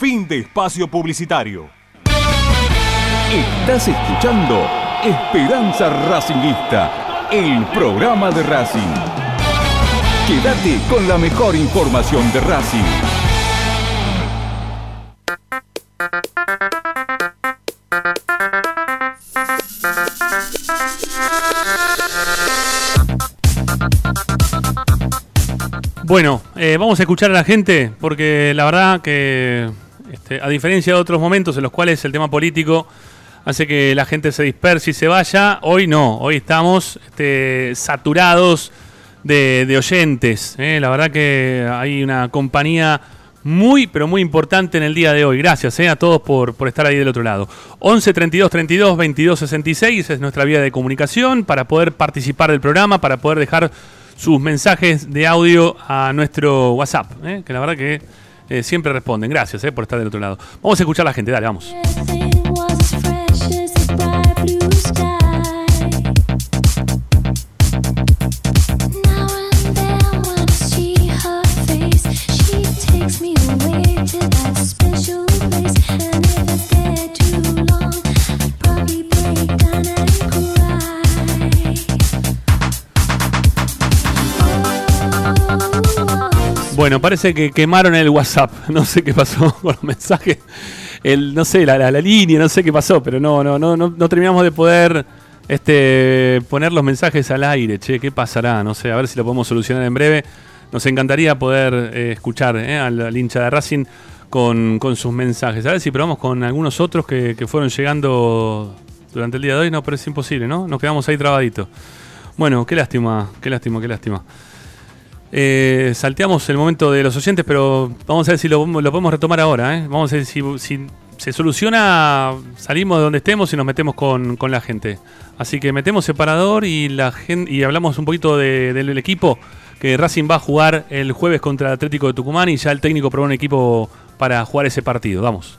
Fin de espacio publicitario. Estás escuchando Esperanza Racingista, el programa de Racing. Quédate con la mejor información de Racing. Bueno, eh, vamos a escuchar a la gente porque la verdad que este, a diferencia de otros momentos en los cuales el tema político hace que la gente se disperse y se vaya, hoy no, hoy estamos este, saturados de, oyentes. ¿eh? La verdad que hay una compañía muy, pero muy importante en el día de hoy. Gracias ¿eh? a todos por, por estar ahí del otro lado. 11 32 32 22 66 es nuestra vía de comunicación para poder participar del programa, para poder dejar sus mensajes de audio a nuestro WhatsApp, ¿eh? que la verdad que eh, siempre responden. Gracias eh, por estar del otro lado. Vamos a escuchar a la gente, dale, vamos. Bueno, parece que quemaron el WhatsApp. No sé qué pasó con los mensajes. El, no sé, la, la, la línea, no sé qué pasó, pero no, no, no, no, no terminamos de poder este, poner los mensajes al aire. Che, ¿qué pasará? No sé, a ver si lo podemos solucionar en breve. Nos encantaría poder eh, escuchar eh, al, al, hincha de Racing con, con, sus mensajes. A ver si probamos con algunos otros que, que, fueron llegando durante el día de hoy. No, pero es imposible, ¿no? Nos quedamos ahí trabaditos. Bueno, qué lástima, qué lástima, qué lástima. Eh, salteamos el momento de los oyentes, pero vamos a ver si lo, podemos retomar ahora. ¿eh? Vamos a ver si, se soluciona, salimos de donde estemos y nos metemos con, la gente. Así que metemos separador y, hablamos un poquito de, del equipo que Racing va a jugar el jueves contra el Atlético de Tucumán y ya el técnico probó un equipo para jugar ese partido. Vamos.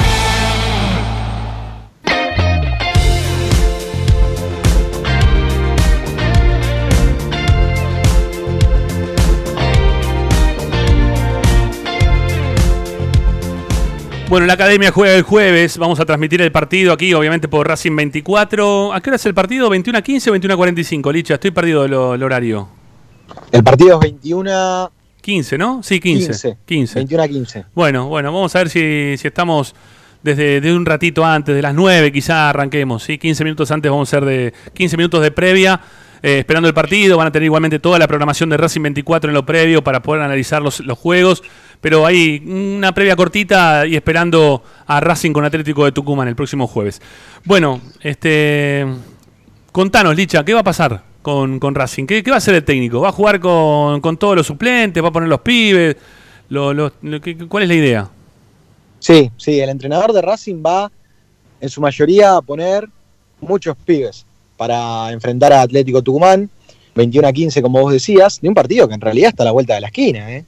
Bueno, la academia juega el jueves. Vamos a transmitir el partido aquí, obviamente, por Racing 24. ¿A qué hora es el partido? ¿21 a 15 o 21 a 45? Licha, estoy perdido del horario. El partido es 21 15, ¿no? Sí, 15. 15. 15. 21 a 15. Bueno, bueno, vamos a ver si, si estamos desde de un ratito antes, de las 9 quizá arranquemos, ¿sí? 15 minutos antes vamos a ser de 15 minutos de previa. eh, esperando el partido, van a tener igualmente toda la programación de Racing 24 en lo previo para poder analizar los, los juegos, pero hay una previa cortita y esperando a Racing con Atlético de Tucumán el próximo jueves. Bueno, este contanos, Licha, ¿qué va a pasar con, con Racing? ¿Qué, ¿Qué, va a hacer el técnico? ¿Va a jugar con, con todos los suplentes? ¿Va a poner los pibes? Lo, lo, lo, ¿Cuál es la idea? Sí, sí, el entrenador de Racing va en su mayoría a poner muchos pibes para enfrentar a Atlético Tucumán, 21 a 15 como vos decías, de un partido que en realidad está a la vuelta de la esquina. ¿eh?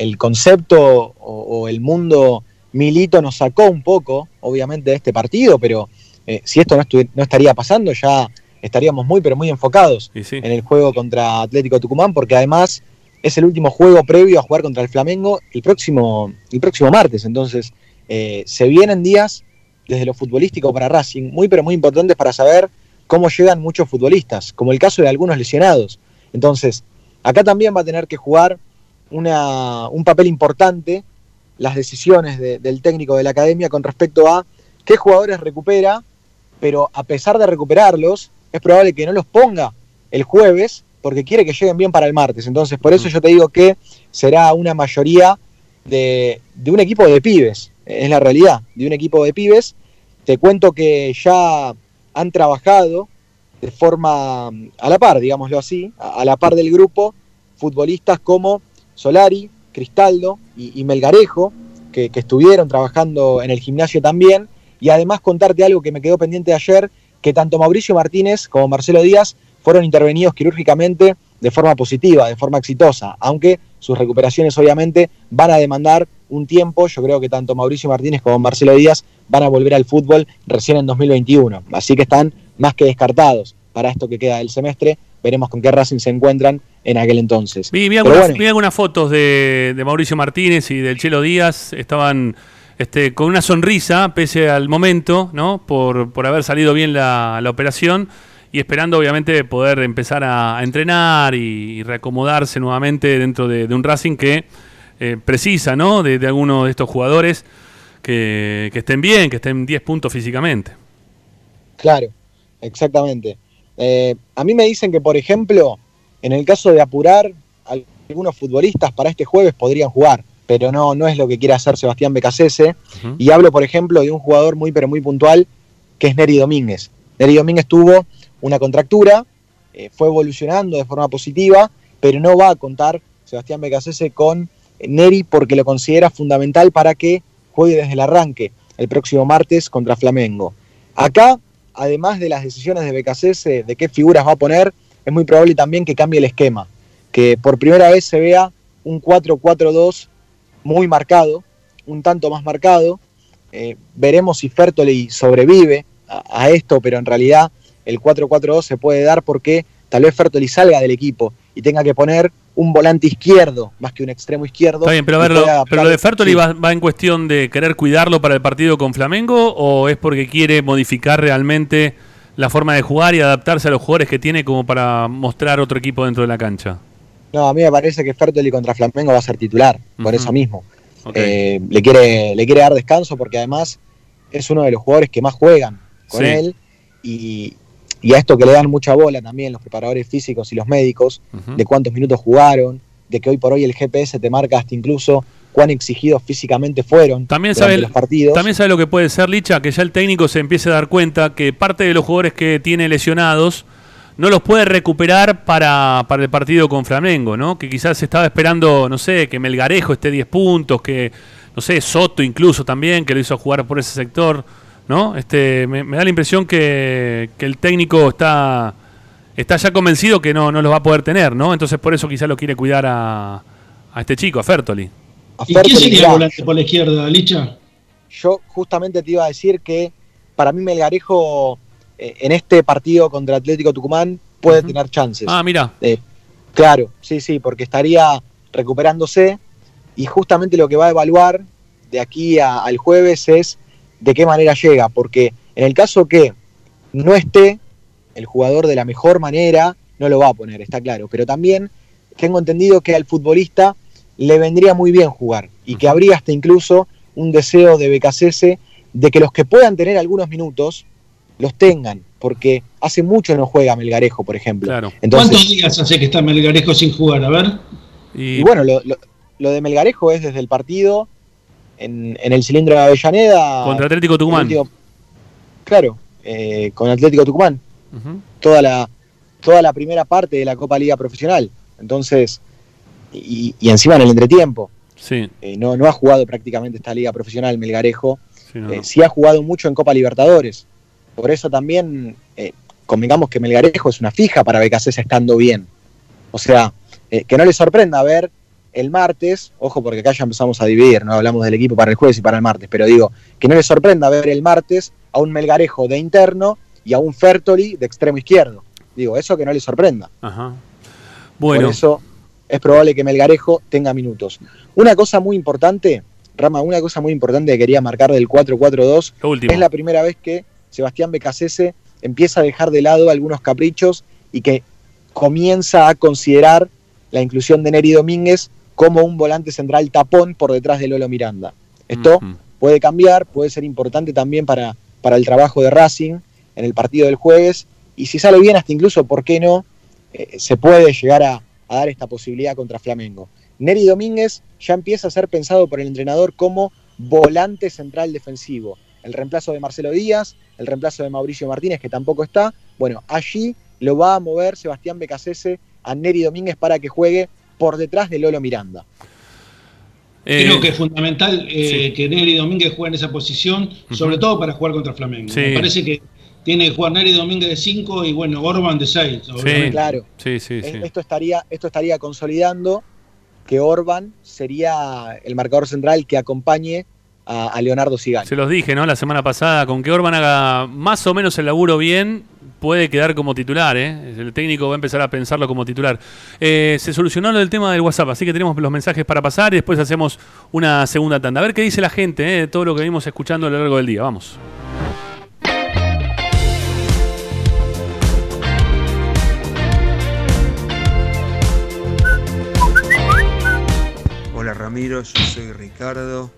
El concepto o, o, el mundo milito nos sacó un poco, obviamente, de este partido, pero eh, si esto no, no, estaría pasando ya estaríamos muy, pero muy enfocados sí. en el juego contra Atlético Tucumán, porque además es el último juego previo a jugar contra el Flamengo el próximo, el próximo martes. Entonces, eh, se vienen días desde lo futbolístico para Racing, muy pero muy importantes para saber cómo llegan muchos futbolistas, como el caso de algunos lesionados. Entonces, acá también va a tener que jugar una, un papel importante las decisiones de, del técnico de la academia con respecto a qué jugadores recupera, pero a pesar de recuperarlos, es probable que no los ponga el jueves porque quiere que lleguen bien para el martes. Entonces, por eso yo te digo que será una mayoría de, de, un equipo de pibes, es la realidad, de un equipo de pibes. Te cuento que ya han trabajado de forma a la par, digámoslo así, a, la par del grupo, futbolistas como Solari, Cristaldo y, Melgarejo, que, que estuvieron trabajando en el gimnasio también. Y además contarte algo que me quedó pendiente de ayer, que tanto Mauricio Martínez como Marcelo Díaz fueron intervenidos quirúrgicamente de forma positiva, de forma exitosa, aunque sus recuperaciones obviamente van a demandar un tiempo, yo creo que tanto Mauricio Martínez como Marcelo Díaz van a volver al fútbol recién en 2021, así que están más que descartados para esto que queda del semestre, veremos con qué Racing se encuentran en aquel entonces. Vi, vi, algunas, bueno. vi algunas, fotos de, de, Mauricio Martínez y del Chelo Díaz, estaban este, con una sonrisa pese al momento, ¿no? por, por haber salido bien la, la operación y esperando obviamente poder empezar a, a entrenar y, y, reacomodarse nuevamente dentro de, de un Racing que eh, precisa ¿no? de, de algunos de estos jugadores que, que, estén bien, que estén 10 puntos físicamente. Claro, exactamente. Eh, a mí me dicen que, por ejemplo, en el caso de apurar, algunos futbolistas para este jueves podrían jugar, pero no, no es lo que quiere hacer Sebastián Becasese. Uh -huh. Y hablo, por ejemplo, de un jugador muy, pero muy puntual, que es Neri Domínguez. Neri Domínguez tuvo una contractura, eh, fue evolucionando de forma positiva, pero no va a contar Sebastián Becasese con Neri porque lo considera fundamental para que juegue desde el arranque el próximo martes contra Flamengo. Acá, además de las decisiones de Becasese de qué figuras va a poner, es muy probable también que cambie el esquema, que por primera vez se vea un 4-4-2 muy marcado, un tanto más marcado. Eh, veremos si Fertoli sobrevive a, a esto, pero en realidad el 4-4-2 se puede dar porque tal vez Fertoli salga del equipo y tenga que poner un volante izquierdo más que un extremo izquierdo. Está bien, pero, a ver, lo, pero lo de Fertoli sí. va, va, en cuestión de querer cuidarlo para el partido con Flamengo o es porque quiere modificar realmente la forma de jugar y adaptarse a los jugadores que tiene como para mostrar otro equipo dentro de la cancha? No, a mí me parece que Fertoli contra Flamengo va a ser titular, uh -huh. por eso mismo. Okay. Eh, le, quiere, le quiere dar descanso porque además es uno de los jugadores que más juegan con sí. él y, y a esto que le dan mucha bola también los preparadores físicos y los médicos, uh -huh. de cuántos minutos jugaron, de que hoy por hoy el GPS te marca hasta incluso cuán exigidos físicamente fueron también sabe, los partidos. También sabe lo que puede ser, Licha, que ya el técnico se empiece a dar cuenta que parte de los jugadores que tiene lesionados no los puede recuperar para, para el partido con Flamengo, ¿no? Que quizás estaba esperando, no sé, que Melgarejo esté 10 puntos, que, no sé, Soto incluso también, que lo hizo jugar por ese sector. ¿no? Este, me, me da la impresión que, que, el técnico está, está ya convencido que no, no los va a poder tener, ¿no? Entonces por eso quizás lo quiere cuidar a, a este chico, a Fertoli. ¿Y quién sería el volante por la izquierda, Licha? Yo justamente te iba a decir que para mí Melgarejo eh, en este partido contra Atlético Tucumán puede uh -huh. tener chances. Ah, mira. Eh, claro, sí, sí, porque estaría recuperándose y justamente lo que va a evaluar de aquí a, al jueves es de qué manera llega, porque en el caso que no esté el jugador de la mejor manera, no lo va a poner, está claro, pero también tengo entendido que al futbolista le vendría muy bien jugar y que habría hasta incluso un deseo de BKCS de que los que puedan tener algunos minutos los tengan, porque hace mucho no juega Melgarejo, por ejemplo. Claro. Entonces, ¿Cuántos días hace que está Melgarejo sin jugar? A ver. y bueno, lo, lo- lo de Melgarejo es desde el partido en, en el cilindro de Avellaneda. Contra Atlético Tucumán. claro, eh, con Atlético Tucumán. Toda la, toda la primera parte de la Copa Liga Profesional. Entonces, y, y encima en el entretiempo. Sí, Eh, no, no ha jugado prácticamente esta Liga Profesional Melgarejo. sí, no, Eh, sí ha jugado mucho en Copa Libertadores. Por eso también eh, convengamos que Melgarejo es una fija para BKC estando bien. O sea, que no le sorprenda ver el martes, ojo porque acá ya empezamos a dividir, no hablamos del equipo para el jueves y para el martes, pero digo, que no le sorprenda ver el martes a un Melgarejo de interno y a un Fertoli de extremo izquierdo. Digo, eso que no le sorprenda. Ajá. Bueno, Por eso es probable que Melgarejo tenga minutos. Una cosa muy importante, Rama, una cosa muy importante que quería marcar del 4-4-2 lo último. es la primera vez que Sebastián Becasese empieza a dejar de lado algunos caprichos y que comienza a considerar la inclusión de Neri Domínguez como un volante central tapón por detrás de Lolo Miranda. Esto puede cambiar, puede ser importante también para, para el trabajo de Racing en el partido del jueves y si sale bien hasta incluso, ¿por qué no? Eh, se puede llegar a, a dar esta posibilidad contra Flamengo. Neri Domínguez ya empieza a ser pensado por el entrenador como volante central defensivo. El reemplazo de Marcelo Díaz, el reemplazo de Mauricio Martínez, que tampoco está. Bueno, allí lo va a mover Sebastián Becasese a Neri Domínguez para que juegue por detrás de Lolo Miranda. Eh, Creo que es fundamental eh, sí. que Neri Domínguez juegue en esa posición, sobre todo para jugar contra Flamengo. Sí. Me parece que tiene que jugar Neri Domínguez de 5 y bueno, Orban de 6. Sí. Claro. Sí, sí, sí. Eh, Esto, estaría, esto estaría consolidando que Orban sería el marcador central que acompañe a, a Leonardo Sigali. Se los dije, ¿no? La semana pasada, con que Orban haga más o menos el laburo bien, puede quedar como titular, ¿eh? El técnico va a empezar a pensarlo como titular. Eh, se solucionó lo del tema del WhatsApp, así que tenemos los mensajes para pasar y después hacemos una segunda tanda. A ver qué dice la gente, ¿eh? De todo lo que vimos escuchando a lo largo del día. Vamos. Ramiro, yo soy Ricardo.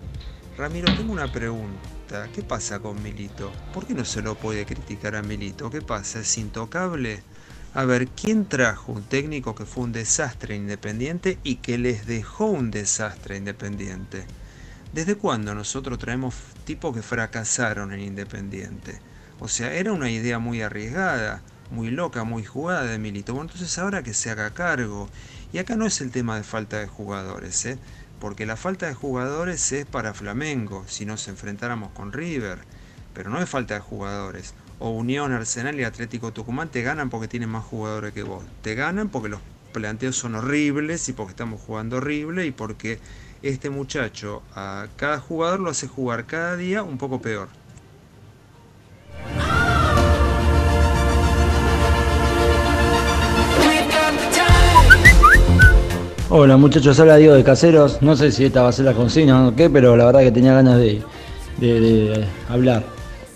Ramiro, tengo una pregunta. ¿Qué pasa con Milito? ¿Por qué no se lo puede criticar a Milito? ¿Qué pasa? ¿Es intocable? A ver, ¿quién trajo un técnico que fue un desastre independiente y que les dejó un desastre independiente? ¿Desde cuándo nosotros traemos tipos que fracasaron en Independiente? O sea, era una idea muy arriesgada, muy loca, muy jugada de Milito. Bueno, entonces ahora que se haga cargo. Y acá no es el tema de falta de jugadores, ¿eh? Porque la falta de jugadores es para Flamengo, si nos enfrentáramos con River, pero no es falta de jugadores. O Unión, Arsenal y Atlético Tucumán te ganan porque tienen más jugadores que vos. Te ganan porque los planteos son horribles y porque estamos jugando horrible y porque este muchacho a cada jugador lo hace jugar cada día un poco peor. Hola muchachos, habla Diego de Caseros. No sé si esta va a ser la consigna o qué, pero la verdad que tenía ganas de, de- de hablar.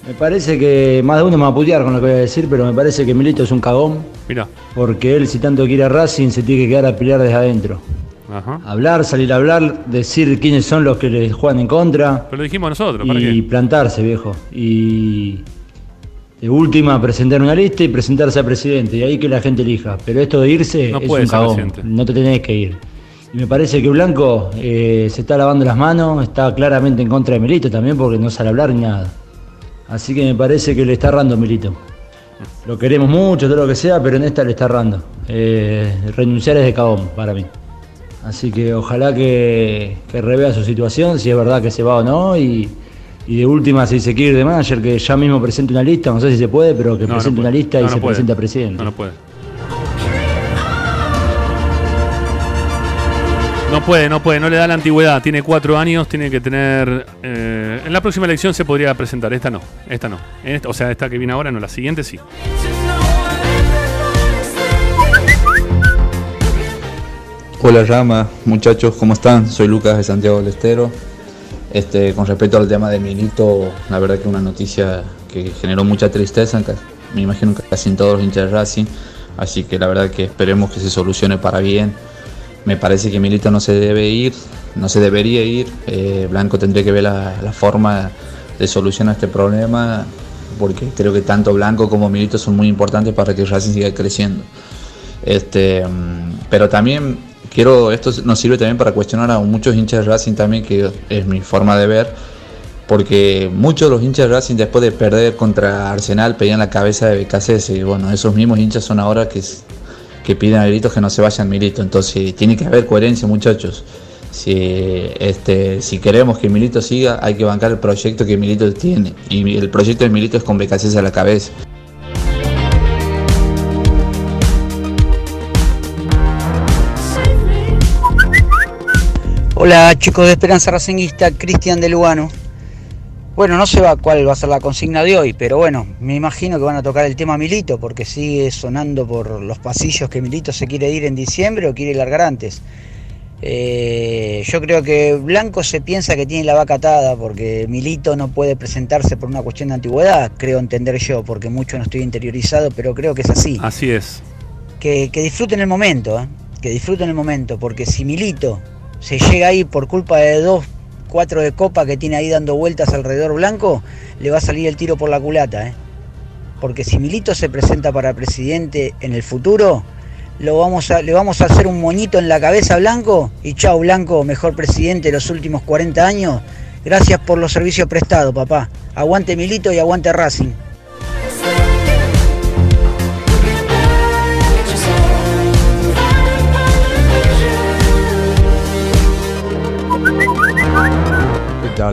Me parece que más de uno me va a putear con lo que voy a decir, pero me parece que Milito es un cagón. Mira. Porque él, si tanto quiere a Racing, se tiene que quedar a pelear desde adentro. Ajá. Hablar, salir a hablar, decir quiénes son los que le juegan en contra. Pero lo dijimos nosotros, ¿para y qué? plantarse, viejo. Y de última, presentar una lista y presentarse a presidente. Y ahí que la gente elija. Pero esto de irse No es un cagón. presidente. No te tenés que ir. Y me parece que Blanco eh, se está lavando las manos, está claramente en contra de Milito también porque no sabe hablar ni nada. Así que me parece que le está errando a Milito. Lo queremos mucho, todo lo que sea, pero en esta le está errando. Eh, renunciar es de cagón para mí. Así que ojalá que, que revea su situación, si es verdad que se va o no. Y, y de última, si se quiere ir de manager, que ya mismo presente una lista, no sé si se puede, pero que No, presente una lista No, y no se puede. presente a presidente. No, no puede. No puede, no puede, no le da la antigüedad. Tiene cuatro años, tiene que tener. eh, en la próxima elección se podría presentar. Esta no, esta no. Esta- o sea, esta que viene ahora no, la siguiente sí. Hola Rama, muchachos, ¿cómo están? Soy Lucas de Santiago del Estero. Este, con respecto al tema de Milito, la verdad que una noticia que generó mucha tristeza, me imagino que casi en todos los hinchas de Racing, así que la verdad que esperemos que se solucione para bien. Me parece que Milito no se debe ir, no se debería ir, eh, Blanco tendría que ver la, la forma de solucionar este problema, porque creo que tanto Blanco como Milito son muy importantes para que Racing siga creciendo. Este, mm, pero también quiero, esto nos sirve también para cuestionar a muchos hinchas de Racing también, que es mi forma de ver, porque muchos de los hinchas de Racing después de perder contra Arsenal pedían la cabeza de BKC y bueno, esos mismos hinchas son ahora que, que piden a Milito que no se vayan Milito, entonces tiene que haber coherencia muchachos. Si, este, si queremos que Milito siga, hay que bancar el proyecto que Milito tiene. Y el proyecto de Milito es con BKC a la cabeza. Hola chicos de Esperanza Racinguista, Cristian de Lugano. Bueno, no sé cuál va a ser la consigna de hoy, pero bueno, me imagino que van a tocar el tema Milito, porque sigue sonando por los pasillos que Milito se quiere ir en diciembre o quiere largar antes. Eh, yo creo que Blanco se piensa que tiene la vaca atada porque Milito no puede presentarse por una cuestión de antigüedad, creo entender yo, porque mucho no estoy interiorizado, pero creo que es así. Así es. Que, disfruten el momento, ¿eh? que disfruten el momento, porque si Milito se llega ahí por culpa de dos, cuatro de copa que tiene ahí dando vueltas alrededor Blanco, le va a salir el tiro por la culata. ¿eh? Porque si Milito se presenta para presidente en el futuro, lo vamos a, le vamos a hacer un moñito en la cabeza Blanco y chao Blanco, mejor presidente de los últimos 40 años. Gracias por los servicios prestados, papá. Aguante Milito y aguante Racing.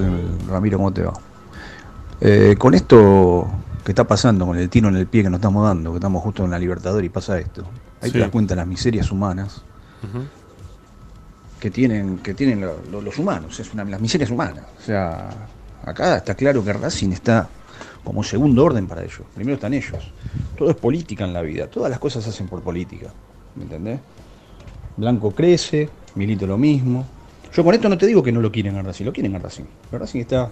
Tal, Ramiro? ¿Cómo te va? Eh, con esto que está pasando, con el tiro en el pie que nos estamos dando, que estamos justo en la Libertador y pasa esto. Ahí te das cuenta las miserias humanas que tienen, que tienen los humanos, es una, las miserias humanas. O sea, acá está claro que Racing está como segundo orden para ellos. Primero están ellos. Todo es política en la vida, todas las cosas se hacen por política. ¿Me entendés? Blanco crece, Milito lo mismo. Yo con esto no te digo que no lo quieren a Racing, lo quieren a Racing. Pero Racing está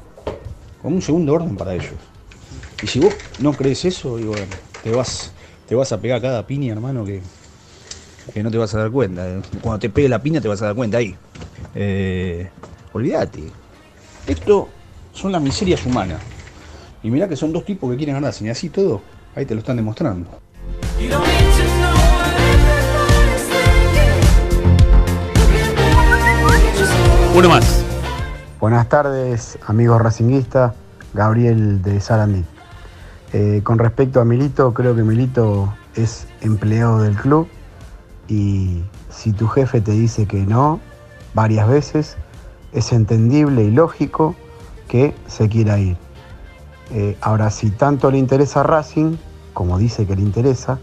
como un segundo orden para ellos. Y si vos no crees eso, digo, te vas, te vas a pegar cada piña, hermano, que, que no te vas a dar cuenta. Cuando te pegue la piña te vas a dar cuenta ahí. Eh, olvídate. Esto son las miserias humanas. Y mirá que son dos tipos que quieren ganar, y así todo, ahí te lo están demostrando. Uno más. Buenas tardes, amigos racinguistas. Gabriel de Sarandí. Eh, con respecto a Milito, creo que Milito es empleado del club y si tu jefe te dice que no varias veces, es entendible y lógico que se quiera ir. Eh, ahora, si tanto le interesa Racing, como dice que le interesa,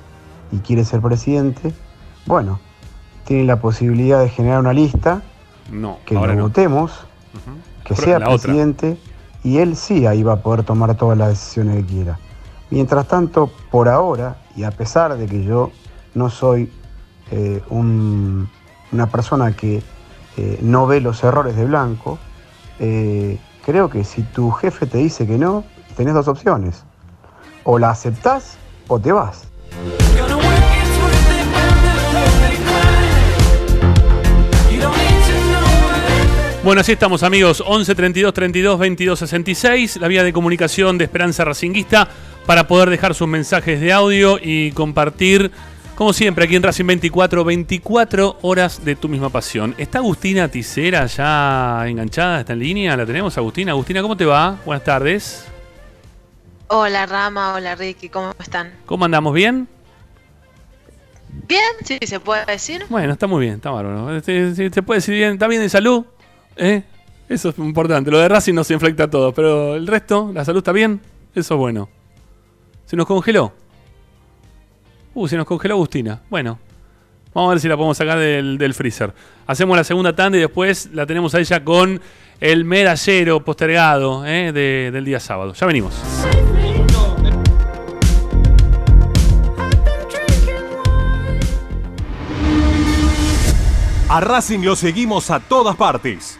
y quiere ser presidente, bueno, tiene la posibilidad de generar una lista, que lo votemos, que sea presidente, y él sí ahí va a poder tomar todas las decisiones que quiera. Mientras tanto, por ahora, y a pesar de que yo no soy eh, una persona que eh, no ve los errores de Blanco, eh, creo que si tu jefe te dice que no, tenés dos opciones. O la aceptás o te vas. Bueno, así estamos amigos, 11 32 32 22 66, la vía de comunicación de Esperanza Racinguista para poder dejar sus mensajes de audio y compartir como siempre, aquí en Racing 24, 24 horas de tu misma pasión. ¿Está Agustina Ticera ya enganchada? ¿Está en línea? ¿La tenemos, Agustina? Agustina, ¿cómo te va? Buenas tardes. Hola, Rama. Hola, Ricky. ¿Cómo están? ¿Cómo andamos? ¿Bien? Bien, sí, se puede decir. Bueno, está muy bien, está bárbaro. Se, se puede decir bien, está bien de salud. ¿Eh? Eso es importante. Lo de Racing nos inflecta todo, pero el resto, la salud está bien. Eso es bueno. Se nos congeló. Uh, se nos congeló Agustina. Bueno, vamos a ver si la podemos sacar del, freezer. Hacemos la segunda tanda y después la tenemos a ella con el medallero postergado eh, del día sábado. Ya venimos. A Racing lo seguimos a todas partes,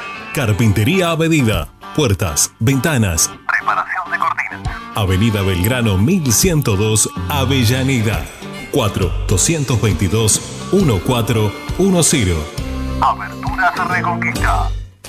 Carpintería a medida. Puertas, ventanas. Preparación de cortinas. Avenida Belgrano 1102, Avellaneda. 4 222 1410. Aberturas Reconquista.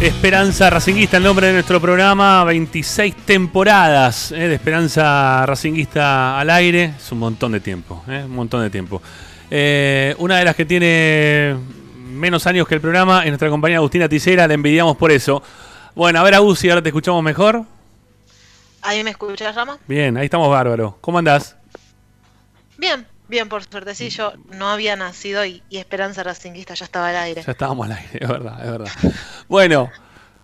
Esperanza Racinguista, el nombre de nuestro programa, 26 temporadas eh, de Esperanza Racinguista al aire, es un montón de tiempo, eh, un montón de tiempo. Eh, una de las que tiene menos años que el programa es nuestra compañera Agustina Ticera, la envidiamos por eso. Bueno, a ver Agus, si ahora te escuchamos mejor. ¿Ahí me escuchas, Rama? Bien, ahí estamos bárbaro. ¿Cómo andás? Bien, bien, por suerte. Sí, yo no había nacido y, y Esperanza Racinguista ya estaba al aire. Ya estábamos al aire, es verdad, es verdad. Bueno,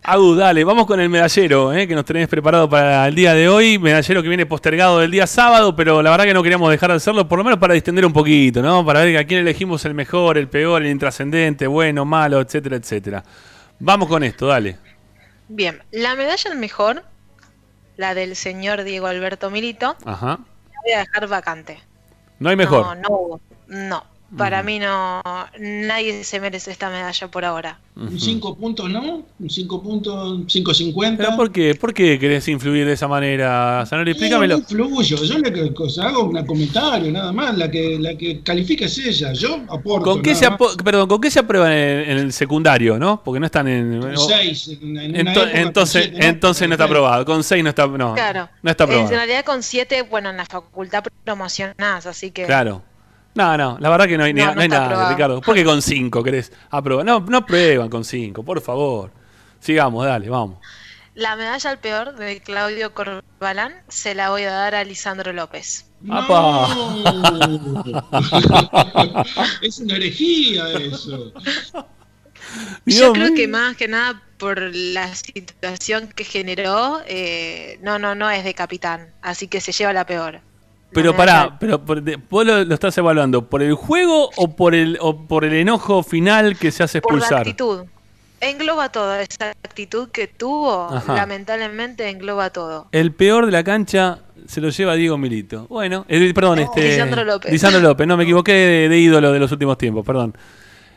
Agus, dale, vamos con el medallero eh, que nos tenés preparado para el día de hoy. Medallero que viene postergado del día sábado, pero la verdad que no queríamos dejar de hacerlo, por lo menos para distender un poquito, ¿no? Para ver a quién elegimos el mejor, el peor, el intrascendente, bueno, malo, etcétera, etcétera. Vamos con esto, dale. Bien, la medalla al mejor, la del señor Diego Alberto Milito, Ajá. la voy a dejar vacante. No hay mejor. Para mí no. Nadie se merece esta medalla por ahora. Un 5 puntos, ¿no? Un 5 puntos, 5.50. ¿Pero por qué? ¿Por qué querés influir de esa manera, Zanoli? Explícamelo. No influyo, yo le que- cosa, hago un comentario nada más, la que, la que califica es ella, yo aporto. ¿Con qué, se apo- perdón, ¿Con qué se aprueban en, en el secundario, no? Porque no están en... Con o- seis, en- en Ento- entonces, siete, ¿no? entonces no está aprobado. Con 6 no está, no, claro. no está En aprobado. realidad con 7, bueno, en la facultad promocionás, así que. Claro. No, no, la verdad que no hay, ni- No, no no hay nada, aprobado. Ricardo. ¿Por qué con 5 querés aprobar? No, no prueban con 5, por favor. Sigamos, dale, vamos. La medalla al peor de Claudio Corbalán se la voy a dar a Lisandro López. ¡Apa! es una herejía eso. Yo creo que más que nada por la situación que generó, eh, no, no, no es de capitán, así que se lleva la peor. Pero pará, pero por- de- vos lo, lo estás evaluando por el juego o por el o por el enojo final que se hace Por la expulsar. actitud. Engloba todo, esa actitud que tuvo, Ajá. lamentablemente engloba todo. El peor de la cancha se lo lleva Diego Milito. Bueno, el- perdón, este Lisandro López. Lisandro López, no me equivoqué de, de ídolo de los últimos tiempos, perdón.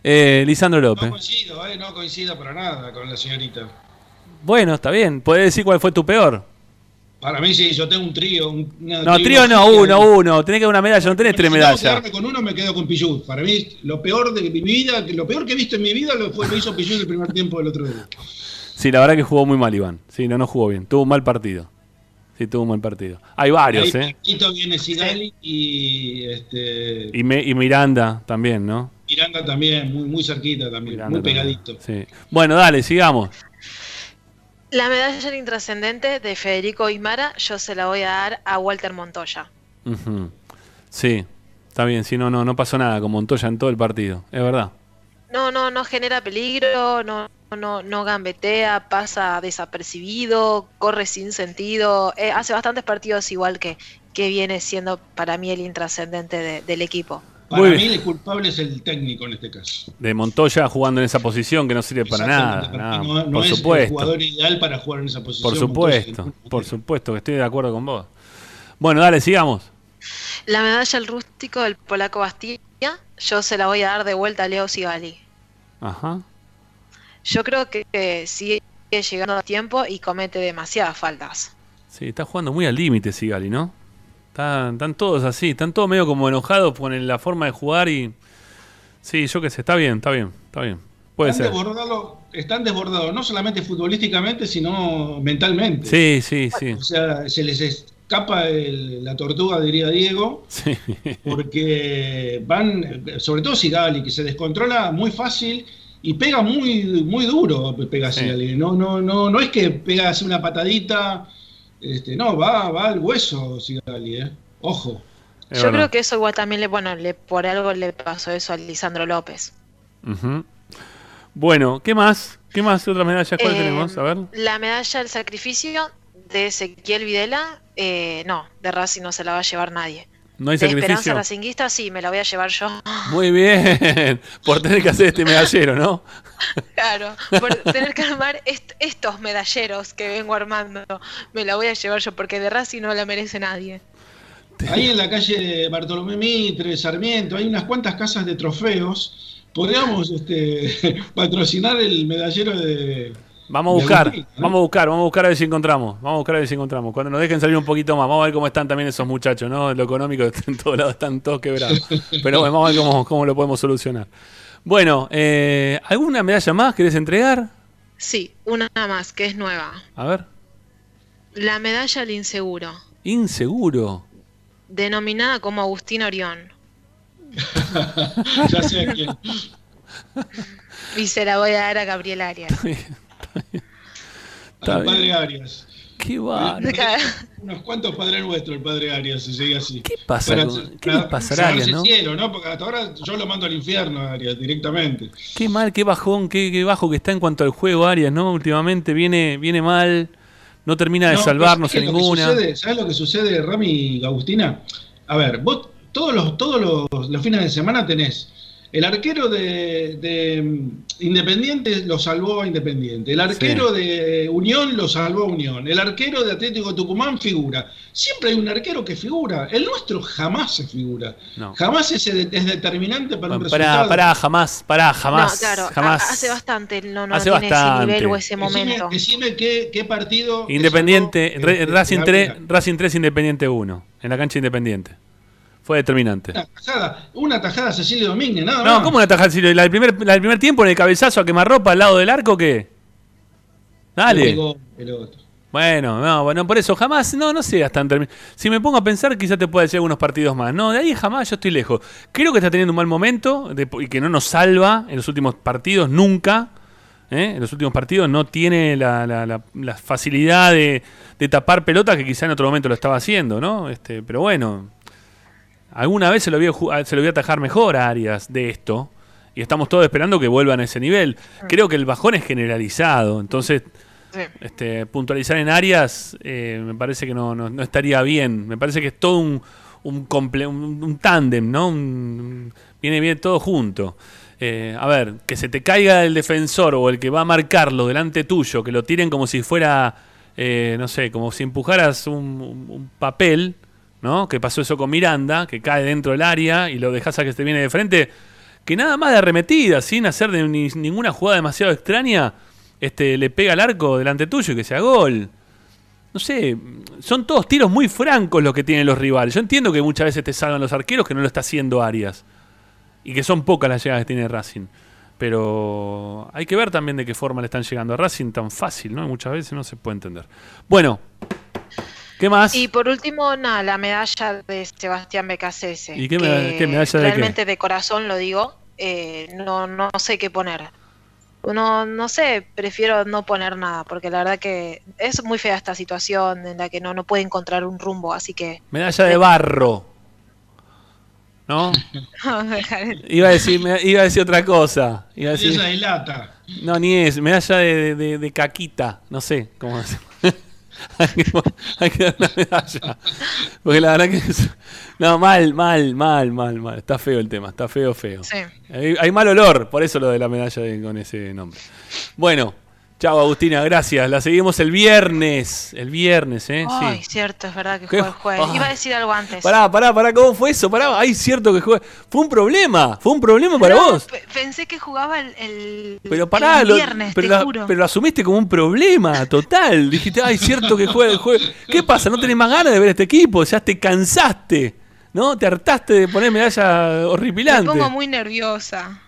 Eh, Lisandro No López. coincido, eh, no coincido para nada con la señorita. Bueno, está bien. ¿Puedes decir cuál fue tu peor? Para mí sí, yo tengo un trío. un- No, trío no, uno, uno. Tenés que dar una medalla, no tenés tres Si tengo que medallas. quedarme con uno, me quedo con Pichut. Para mí, lo peor de mi vida, lo peor que he visto en mi vida lo, fue, lo hizo Pichut el primer tiempo del otro día. Sí, la verdad que jugó muy mal, Iván. Sí, no, no jugó bien. Tuvo un mal partido. Sí, tuvo un mal partido. Hay varios, Ahí ¿eh? viene Sigali y este, Y, Me- y Miranda también, ¿no? Miranda también, muy, muy cerquita también, Miranda muy también. pegadito. Sí. Bueno, dale, sigamos. La medalla intrascendente de Federico Ismara, yo se la voy a dar a Walter Montoya. Sí, está bien. Sí, no, no, no pasó nada con Montoya en todo el partido. Es verdad. No, no, no genera peligro, no, no, no gambetea, pasa desapercibido, corre sin sentido, eh, hace bastantes partidos igual que, que viene siendo para mí el intrascendente de- del equipo. Para Muy mí bien. el culpable es el técnico en este caso. De Montoya jugando en esa posición que no sirve para nada. No, no por es el supuesto. jugador ideal para jugar en esa posición. Por supuesto, por supuesto que estoy de acuerdo con vos. Bueno, dale, sigamos. La medalla al rústico del polaco Bastilla, yo se la voy a dar de vuelta a Leo Sigali. Ajá. Yo creo que, que sigue llegando a tiempo y comete demasiadas faltas. Sí, está jugando muy al límite Sigali, ¿no? Están, están todos así, están todos medio como enojados con la forma de jugar y... Sí, yo qué sé, está bien, está bien, está bien. Puede están ser. Desbordados, están desbordados, no solamente futbolísticamente, sino mentalmente. Sí, sí, sí. O sea, se les escapa el- la tortuga, diría Diego, Sí. porque van, sobre todo Sigali, que se descontrola muy fácil y pega muy, muy duro, pega Sí. Sigali. No, no, no, no es que pega así una patadita, este, no, va, va al hueso Sigali, eh. Ojo. Yo creo que eso igual también le, bueno, le, por algo le pasó eso a Lisandro López. Bueno, ¿qué más? ¿Qué más? ¿Otra medalla? ¿Cuál Eh, tenemos? A ver. La medalla del sacrificio de Ezequiel Videla, eh, no, de Racing no se la va a llevar nadie. ¿No hay de Esperanza sacrificio? Racinguista sí, me la voy a llevar yo. Muy bien. Por tener que hacer este medallero, ¿no? claro, por tener que armar est- estos medalleros que vengo armando, me la voy a llevar yo porque de Racing no la merece nadie. Ahí en la calle Bartolomé Mitre, Sarmiento, hay unas cuantas casas de trofeos. Podríamos este, patrocinar el medallero de. Vamos a buscar, ¿no? vamos a buscar, vamos a buscar a ver si encontramos. Vamos a buscar a ver si encontramos. Cuando nos dejen salir un poquito más, vamos a ver cómo están también esos muchachos, ¿no? Lo económico en todos lados están todos quebrados. Pero bueno, vamos a ver cómo, cómo lo podemos solucionar. Bueno, eh, ¿alguna medalla más querés entregar? Sí, una más que es nueva. A ver. La medalla al inseguro, Inseguro. denominada como Agustín Orión. ya sé a quién. Y se la voy a dar a Gabriel Arias. Al padre Arias. Qué va. Unos cuantos padres nuestros, el padre Arias, si sigue así. ¿Qué pasa con- qué le pasará a Arias, no? el cielo, ¿no? Porque hasta ahora yo lo mando al infierno Arias directamente. Qué mal, qué bajón, qué, qué bajo que está en cuanto al juego Arias, ¿no? Últimamente viene, viene mal, no termina de No, salvarnos en ¿sabes lo que ninguna. sucede? ¿Sabes lo que sucede, Rami y Agustina? A ver, vos todos los, todos los, los fines de semana tenés El arquero de, de, mm, Independiente lo salvó a Independiente. El arquero de Unión lo salvó a Unión. El arquero de Atlético Tucumán figura. Siempre hay un arquero que figura. El nuestro jamás se figura. No. Jamás es, es determinante para un Pará, resultado. pará, jamás, pará, jamás. no, claro, jamás. hace bastante no, no Hace tiene bastante. ese nivel o ese Decime- momento. Decime, qué, qué partido. Independiente, este, Racing, la 3, vida. Racing 3, Independiente 1. En la cancha Independiente. Fue determinante. Una tajada, una tajada a Cecilio Domínguez, nada No, más. ¿cómo una tajada? Si La del primer, la del primer tiempo en el cabezazo a quemarropa al lado del arco, ¿qué? Dale. Pegó el otro. Bueno, no, bueno, por eso jamás, no, no en termi- Si me pongo a pensar, quizás te pueda decir algunos partidos más. No, de ahí jamás yo estoy lejos. Creo que está teniendo un mal momento de- y que no nos salva en los últimos partidos, nunca. ¿eh? En los últimos partidos no tiene la, la- la- la facilidad de, de tapar pelota que quizá en otro momento lo estaba haciendo, ¿no? Este, pero bueno, alguna vez se lo, vio, ju- se lo vio atajar mejor a Arias de esto. Y estamos todos esperando que vuelvan a ese nivel. Creo que el bajón es generalizado. Entonces, este, puntualizar en áreas eh, me parece que no, no- no estaría bien. Me parece que es todo un, un, comple- un, un tándem, ¿no? Un- viene bien todo junto. Eh, a ver, que se te caiga el defensor o el que va a marcarlo delante tuyo, que lo tiren como si fuera, eh, no sé, como si empujaras un papel, ¿no? Que pasó eso con Miranda, que cae dentro del área y lo dejas a que te viene de frente. Que nada más de arremetida, sin hacer ni- ninguna jugada demasiado extraña, este, le pega al arco delante tuyo y que sea gol. No sé, son todos tiros muy francos los que tienen los rivales. Yo entiendo que muchas veces te salvan los arqueros que no lo está haciendo Arias. Y que son pocas las llegadas que tiene Racing. Pero hay que ver también de qué forma le están llegando a Racing tan fácil, ¿no? Muchas veces no se puede entender. Bueno, ¿qué más? Y por último, nada, la medalla de Sebastián Becasese. ¿Y qué medalla de qué? Realmente de corazón lo digo, eh, no, no sé qué poner. No, no sé, prefiero no poner nada, porque la verdad que es muy fea esta situación en la que no, no puede encontrar un rumbo, así que... Medalla de barro. ¿No? Iba a decir, me- iba a decir otra cosa. Iba a decir, Esa de lata. no, ni es. Medalla de, de- de caquita. No sé cómo se hay, que, hay que dar una medalla. Porque la verdad que es- No, mal, mal, mal, mal, mal. Está feo el tema. Está feo, feo. Sí. Hay, hay mal olor. Por eso lo de la medalla de- con ese nombre. Bueno. Chao, Agustina. Gracias. La seguimos el viernes. El viernes, ¿eh? Ay, Sí. cierto, es verdad que juega el jueves. Ay. Iba a decir algo antes. Pará, pará, pará, ¿cómo fue eso? Pará, ay, cierto que juega. Fue un problema, fue un problema para No, vos. pe- Pensé que jugaba el, el- Pero pará, el lo- viernes, pero, te la- juro. pero lo asumiste como un problema total. Dijiste, ay, cierto que juega el juego. ¿Qué pasa? ¿No tenés más ganas de ver este equipo? Ya te cansaste, ¿no? Te hartaste de poner medalla Me horripilante. pongo muy nerviosa.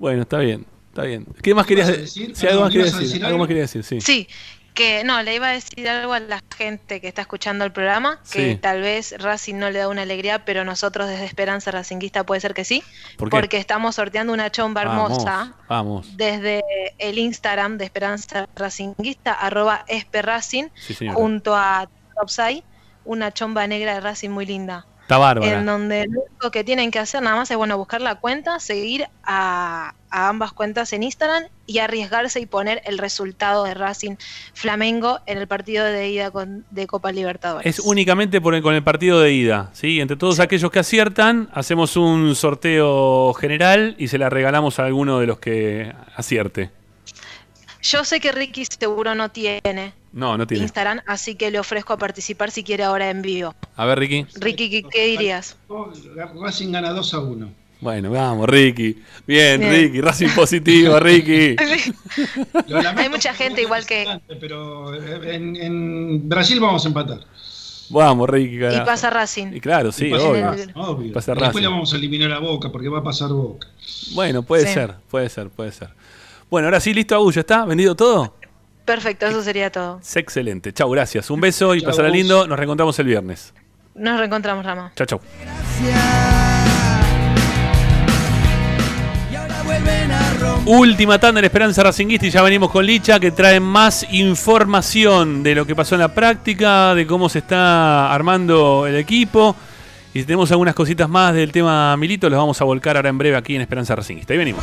Bueno, está bien, está bien. ¿Qué más querías ¿Ibas a decir? Sí, algo más querías ¿ibas a decir. Algo más querías decir, sí. Sí, que no, le iba a decir algo a la gente que está escuchando el programa, que Sí. tal vez Racing no le da una alegría, pero nosotros desde Esperanza Racinguista puede ser que sí, ¿Por qué? porque estamos sorteando una chomba hermosa Vamos, vamos. desde el Instagram de Esperanza Racinguista, arroba esperracing, Sí, junto a Topside, una chomba negra de Racing muy linda. Está bárbara. En donde lo único que tienen que hacer nada más es bueno buscar la cuenta, seguir a, a ambas cuentas en Instagram y arriesgarse y poner el resultado de Racing Flamengo en el partido de ida con- de Copa Libertadores. Es únicamente por el- con el partido de ida, ¿sí? Entre todos aquellos que aciertan, hacemos un sorteo general y se la regalamos a alguno de los que acierte. Yo sé que Ricky seguro no tiene No, no tiene. Instagram, así que le ofrezco a participar si quiere ahora en vivo. A ver, Ricky. Ricky, ¿qué, qué dirías? Racing gana 2 a 1. Bueno, vamos, Ricky. Bien, Bien. Ricky. Racing positivo, Ricky. Hay mucha gente igual que... Pero eh, en, en Brasil vamos a empatar. Vamos, Ricky. Y carajo. pasa Racing. Y claro, sí, Y pasa obvio. Racing, obvio. Pasa Después Racing. le vamos a eliminar a Boca porque va a pasar Boca. Bueno, puede Sí. ser, puede ser, puede ser. Bueno, ahora sí, listo, Agu, ¿ya está? ¿Vendido todo? Perfecto, eso sería todo. Es excelente. Chau, gracias. Un beso y Chau, pasará lindo. Nos reencontramos el viernes. Nos reencontramos, Rama. Chau, chau. Última tanda en Esperanza Racinguista y ya venimos con Licha que trae más información de lo que pasó en la práctica, de cómo se está armando el equipo. Y si tenemos algunas cositas más del tema Milito, los vamos a volcar ahora en breve aquí en Esperanza Racinguista. Ahí venimos.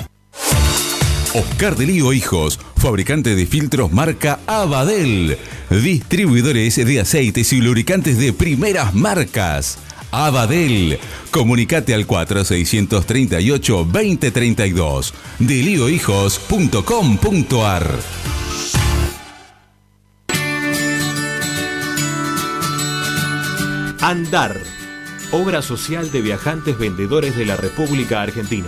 Oscar de Lío Hijos, fabricante de filtros marca Abadel. Distribuidores de aceites y lubricantes de primeras marcas. Abadel. Comunicate al 4638-2032. Deliohijos.com.ar Andar. Obra social de viajantes vendedores de la República Argentina.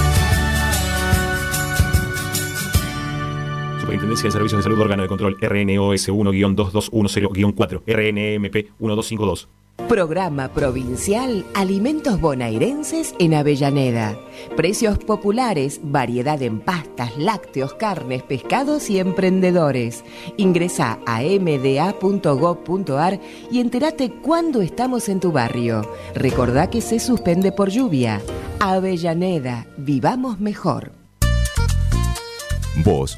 Superintendencia de Servicios de Salud Órgano de Control RNOS 1-2210-4 RNMP 1252 Programa Provincial Alimentos Bonaerenses en Avellaneda. Precios populares, variedad en pastas, lácteos, carnes, pescados y emprendedores. Ingresa a mda.gov.ar y entérate cuándo estamos en tu barrio. Recordá que se suspende por lluvia. Avellaneda, vivamos mejor. Vos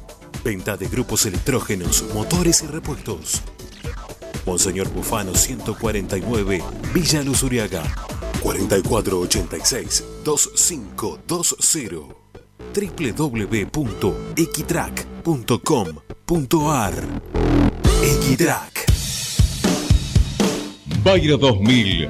Venta de grupos electrógenos, motores y repuestos. Monseñor Bufano 149, Villa Luz Uriaga. 4486-2520 www.equitrack.com.ar Equitrack Bayro 2000,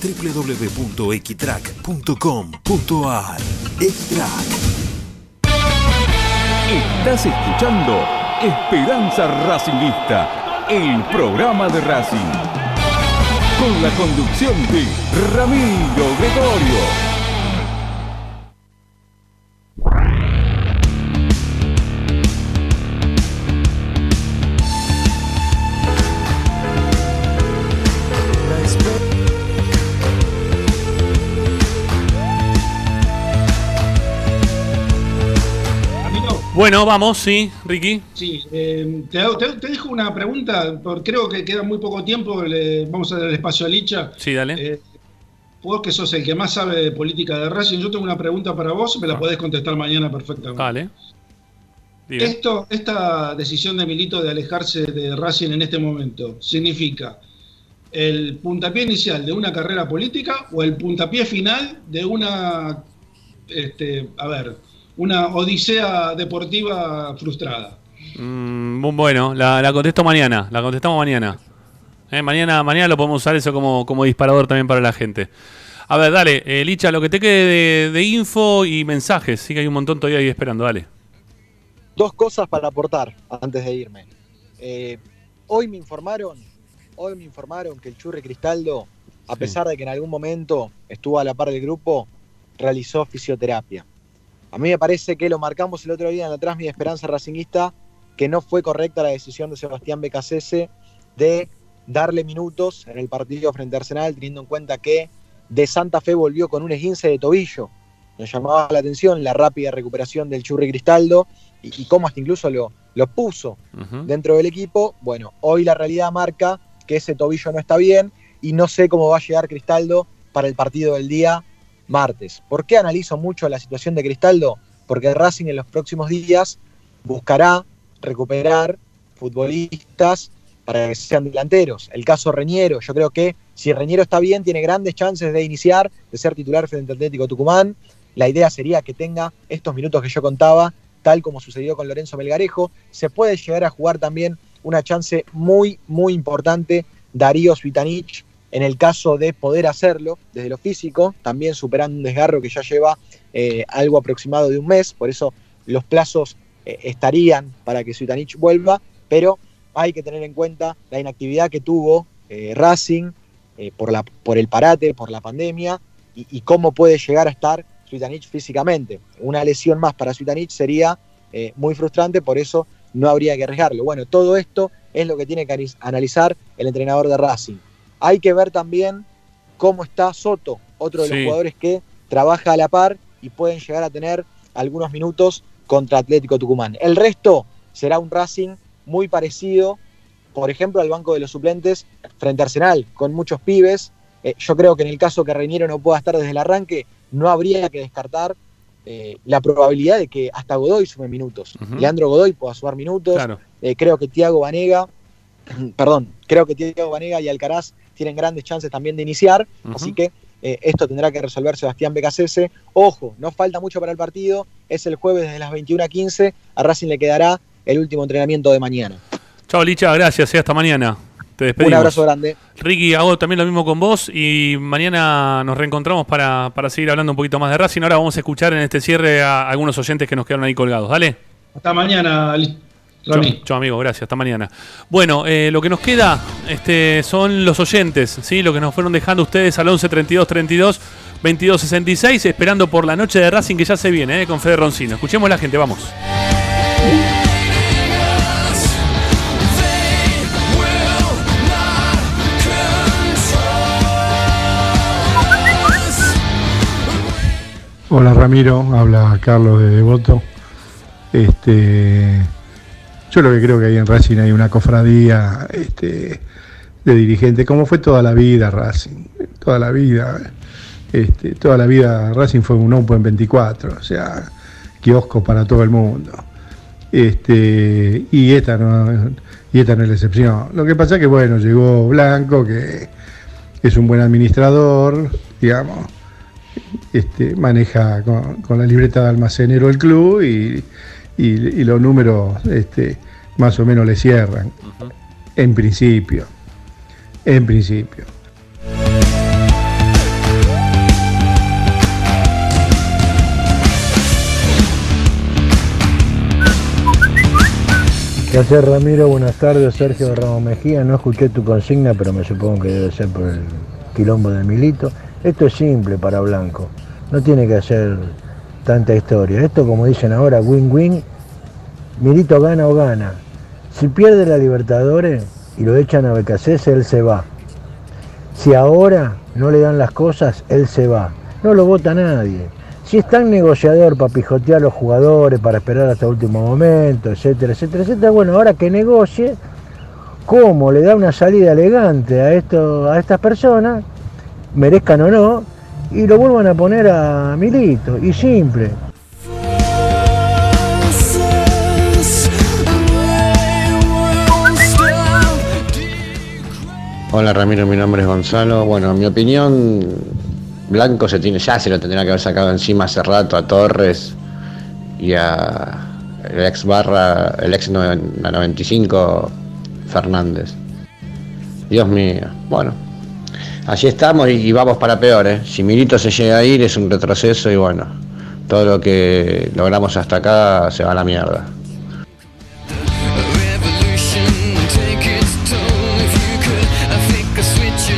www.equitrack.com.ar Equitrack Estás escuchando Esperanza Racingista, el programa de Racing. Con la conducción de Ramiro Gregorio. Bueno, vamos, sí, Ricky. Sí, eh, te, hago- te- te dejo una pregunta, porque creo que queda muy poco tiempo, le- vamos a dar el espacio a Licha. Sí, dale. Eh, vos que sos el que más sabe de política de Racing, yo tengo una pregunta para vos, me la podés contestar mañana perfectamente. Diga. Esto, esta decisión de Milito de alejarse de Racing en este momento, ¿significa el puntapié inicial de una carrera política o el puntapié final de una, este, a ver, una odisea deportiva frustrada. Mm, bu- bueno, la, la contesto mañana. La contestamos mañana. Eh, mañana. Mañana lo podemos usar eso como, como disparador también para la gente. A ver, dale, eh, Licha, lo que te quede de, de info y mensajes. Sí que hay un montón todavía ahí esperando, dale. Dos cosas para aportar antes de irme. Eh, hoy me informaron, hoy me informaron que el Churri Cristaldo, a Sí. pesar de que en algún momento estuvo a la par del grupo, realizó fisioterapia. A mí me parece que lo marcamos el otro día en la Transmi de Esperanza Racinguista, que no fue correcta la decisión de Sebastián Becasese de darle minutos en el partido frente a Arsenal, teniendo en cuenta que de Santa Fe volvió con un esguince de tobillo. Nos llamaba la atención la rápida recuperación del Churri Cristaldo y, y cómo hasta incluso lo, lo puso dentro del equipo. Bueno, hoy la realidad marca que ese tobillo no está bien y no sé cómo va a llegar Cristaldo para el partido del día martes. ¿Por qué analizo mucho la situación de Cristaldo? Porque Racing en los próximos días buscará recuperar futbolistas para que sean delanteros. El caso Reñero, yo creo que si Reñero está bien, tiene grandes chances de iniciar, de ser titular frente al Atlético Tucumán. La idea sería que tenga estos minutos que yo contaba, tal como sucedió con Lorenzo Melgarejo. Se puede llegar a jugar también una chance muy, muy importante Darío Svitanich en el caso de poder hacerlo desde lo físico, también superando un desgarro que ya lleva eh, algo aproximado de un mes, por eso los plazos eh, estarían para que Svitanich vuelva, pero hay que tener en cuenta la inactividad que tuvo eh, Racing por, el parate, por la pandemia, y, cómo puede llegar a estar Svitanich físicamente. Una lesión más para Svitanich sería muy frustrante, por eso no habría que arriesgarlo. Bueno, todo esto es lo que tiene que analizar el entrenador de Racing. Hay que ver también cómo está Soto, otro de Sí. los jugadores que trabaja a la par y pueden llegar a tener algunos minutos contra Atlético Tucumán. El resto será un Racing muy parecido, por ejemplo, al banco de los suplentes frente a Arsenal, con muchos pibes. Eh, yo creo que en el caso que Reiniero no pueda estar desde el arranque, no habría que descartar eh, la probabilidad de que hasta Godoy sume minutos. Leandro Godoy pueda sumar minutos. Claro. Eh, creo que Tiago Vanega, perdón, creo que Tiago Vanega y Alcaraz tienen grandes chances también de iniciar. Así que eh, esto tendrá que resolver Sebastián Becasese. Ojo, no falta mucho para el partido. Es el jueves desde las 21 a 15. A Racing le quedará el último entrenamiento de mañana. Chao, Licha, gracias. eh, hasta mañana. Te despedimos. Un abrazo grande. Ricky, hago también lo mismo con vos y mañana nos reencontramos para, para seguir hablando un poquito más de Racing. Ahora vamos a escuchar en este cierre a algunos oyentes que nos quedaron ahí colgados. Dale. Hasta mañana, Li- Chao, Rami. chao, amigo, gracias. Hasta mañana. Bueno, eh, lo que nos queda este, son los oyentes, ¿sí? Lo que nos fueron dejando ustedes al 11 32 32 22 66, esperando por la noche de Racing que ya se viene, eh, con Fede Roncino. Escuchemos la gente, vamos. Hola Ramiro, habla Carlos de Devoto. Este, yo lo que creo que hay en Racing hay una cofradía este, de dirigentes, como fue toda la vida Racing, toda la vida. Este, toda la vida Racing fue un Open 24, o sea, kiosco para todo el mundo. Este, y esta no, y esta no es la excepción. Lo que pasa es que bueno, llegó Blanco, que es un buen administrador, digamos, maneja con la libreta de almacenero el club y, y- y los números este, más o menos le cierran. En principio. En principio. ¿Qué haces Ramiro? Buenas tardes, Sergio Ramos Mejía. No escuché tu consigna, pero me supongo que debe ser por el quilombo de Milito. Esto es simple para Blanco. No tiene que hacer tanta historia. Esto, como dicen ahora, win-win. Milito gana o gana. Si pierde la Libertadores y lo echan a Becasese, él se va. Si ahora no le dan las cosas, él se va. No lo vota nadie. Si es tan negociador para pijotear a los jugadores, para esperar hasta el último momento, etcétera, etcétera, etcétera, bueno, ahora que negocie, cómo le da una salida elegante a, esto, a estas personas, merezcan o no, y lo vuelvan a poner a Milito. Y simple. Hola Ramiro, mi nombre es Gonzalo. Bueno, en mi opinión, Blanco se tiene, ya se lo tendría que haber sacado encima hace rato a Torres y a el ex barra, el ex noven- la 95 Fernández. Dios mío, bueno, allí estamos y, vamos para peor, ¿eh? Si Milito se llega a ir es un retroceso y bueno, todo lo que logramos hasta acá se va a la mierda.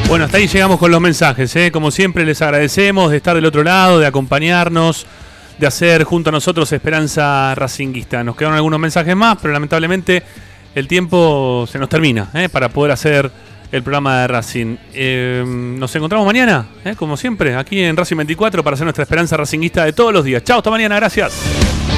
Bueno, hasta ahí llegamos con los mensajes. ¿eh? Como siempre, les agradecemos de estar del otro lado, de acompañarnos, de hacer junto a nosotros Esperanza Racinguista. Nos quedaron algunos mensajes más, pero lamentablemente el tiempo se nos termina ¿eh? para poder hacer el programa de Racing. Eh, nos encontramos mañana, ¿eh? como siempre, aquí en Racing 24 para hacer nuestra Esperanza Racinguista de todos los días. Chao, hasta mañana, gracias.